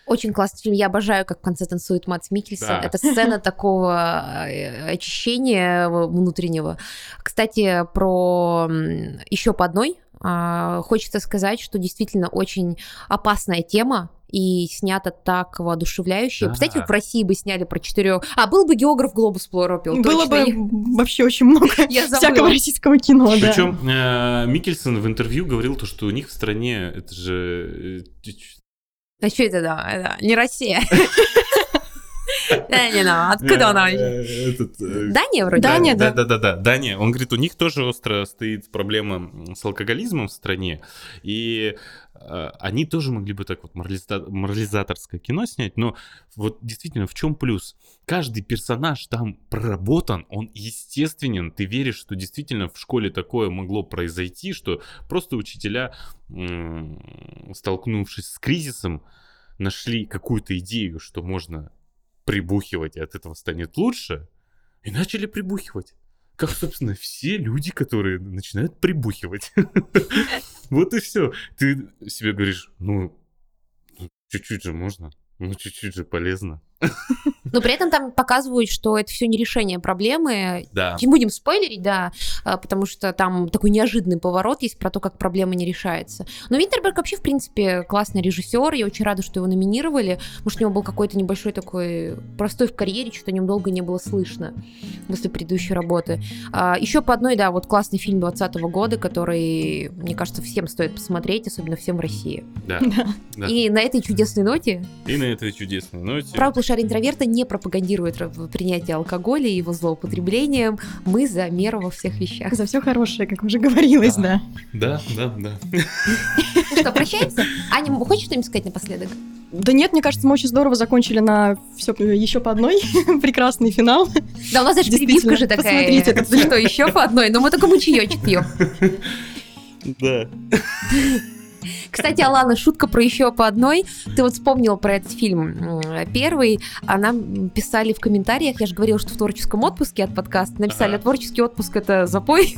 Очень классный фильм. Я обожаю, как в конце танцует Матс Микельсон. Да. Это сцена такого э, очищения внутреннего. Кстати, про еще по одной. а, Хочется сказать, что действительно очень опасная тема и снято так воодушевляюще. Да. Представляете, как в России бы сняли про четырех... А, был бы географ Глобус пропил. Было бы вообще очень много Я всякого российского кино, да. Причем э, Микельсон в интервью говорил то, что у них в стране это же э, А что это, да, это не Россия. Да, не, ну, откуда она? Э, э, Дания вроде? Да, Дания, да, да. да, да, да, Дания. Он говорит, у них тоже остро стоит проблема с алкоголизмом в стране, и они тоже могли бы так вот морализа- морализаторское кино снять, но вот действительно в чем плюс? Каждый персонаж там проработан, он естественен, ты веришь, что действительно в школе такое могло произойти, что просто учителя, столкнувшись с кризисом, нашли какую-то идею, что можно прибухивать, и от этого станет лучше, и начали прибухивать. Как, собственно, все люди, которые начинают прибухивать. Вот и все. Ты себе говоришь, ну, чуть-чуть же можно, ну, чуть-чуть же полезно. Но при этом там показывают, что это все не решение проблемы. Да. Не будем спойлерить, да, а, потому что там такой неожиданный поворот есть про то, как проблема не решается. Но Винтерберг вообще, в принципе, классный режиссер. Я очень рада, что его номинировали. Может, у него был какой-то небольшой такой простой в карьере, что-то о нем долго не было слышно после предыдущей работы. А, Еще по одной, да, вот классный фильм 2020 года, который, мне кажется, всем стоит посмотреть, особенно всем в России. Да. да. И на этой чудесной ноте И на этой чудесной ноте... Правый полушарие интроверта не пропагандирует принятие алкоголя и его злоупотреблением. Мы за меру во всех вещах. За все хорошее, как уже говорилось, да. Да, да, да. Что, прощаемся? Аня, хочешь что-нибудь сказать напоследок? Да нет, мне кажется, мы очень здорово закончили на все еще по одной. Прекрасный финал. Да, у нас даже перебивка же такая. Посмотрите фильм. Что, еще по одной? Но мы только мучаечек пьем. Да. Кстати, Алана, шутка про еще по одной. Ты вот вспомнила про этот фильм первый, а нам писали в комментариях, я же говорила, что в творческом отпуске от подкаста, написали, а творческий отпуск это запой.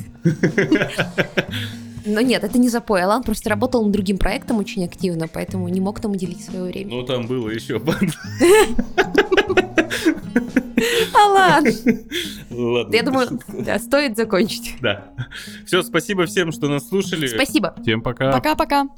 Но нет, это не запой. Алан просто работал над другим проектом очень активно, поэтому не мог там уделить свое время. Ну, там было еще... Алан! Ладно. Я думаю, да, стоит закончить. Да. Все, спасибо всем, что нас слушали. Спасибо. Всем пока. Пока-пока.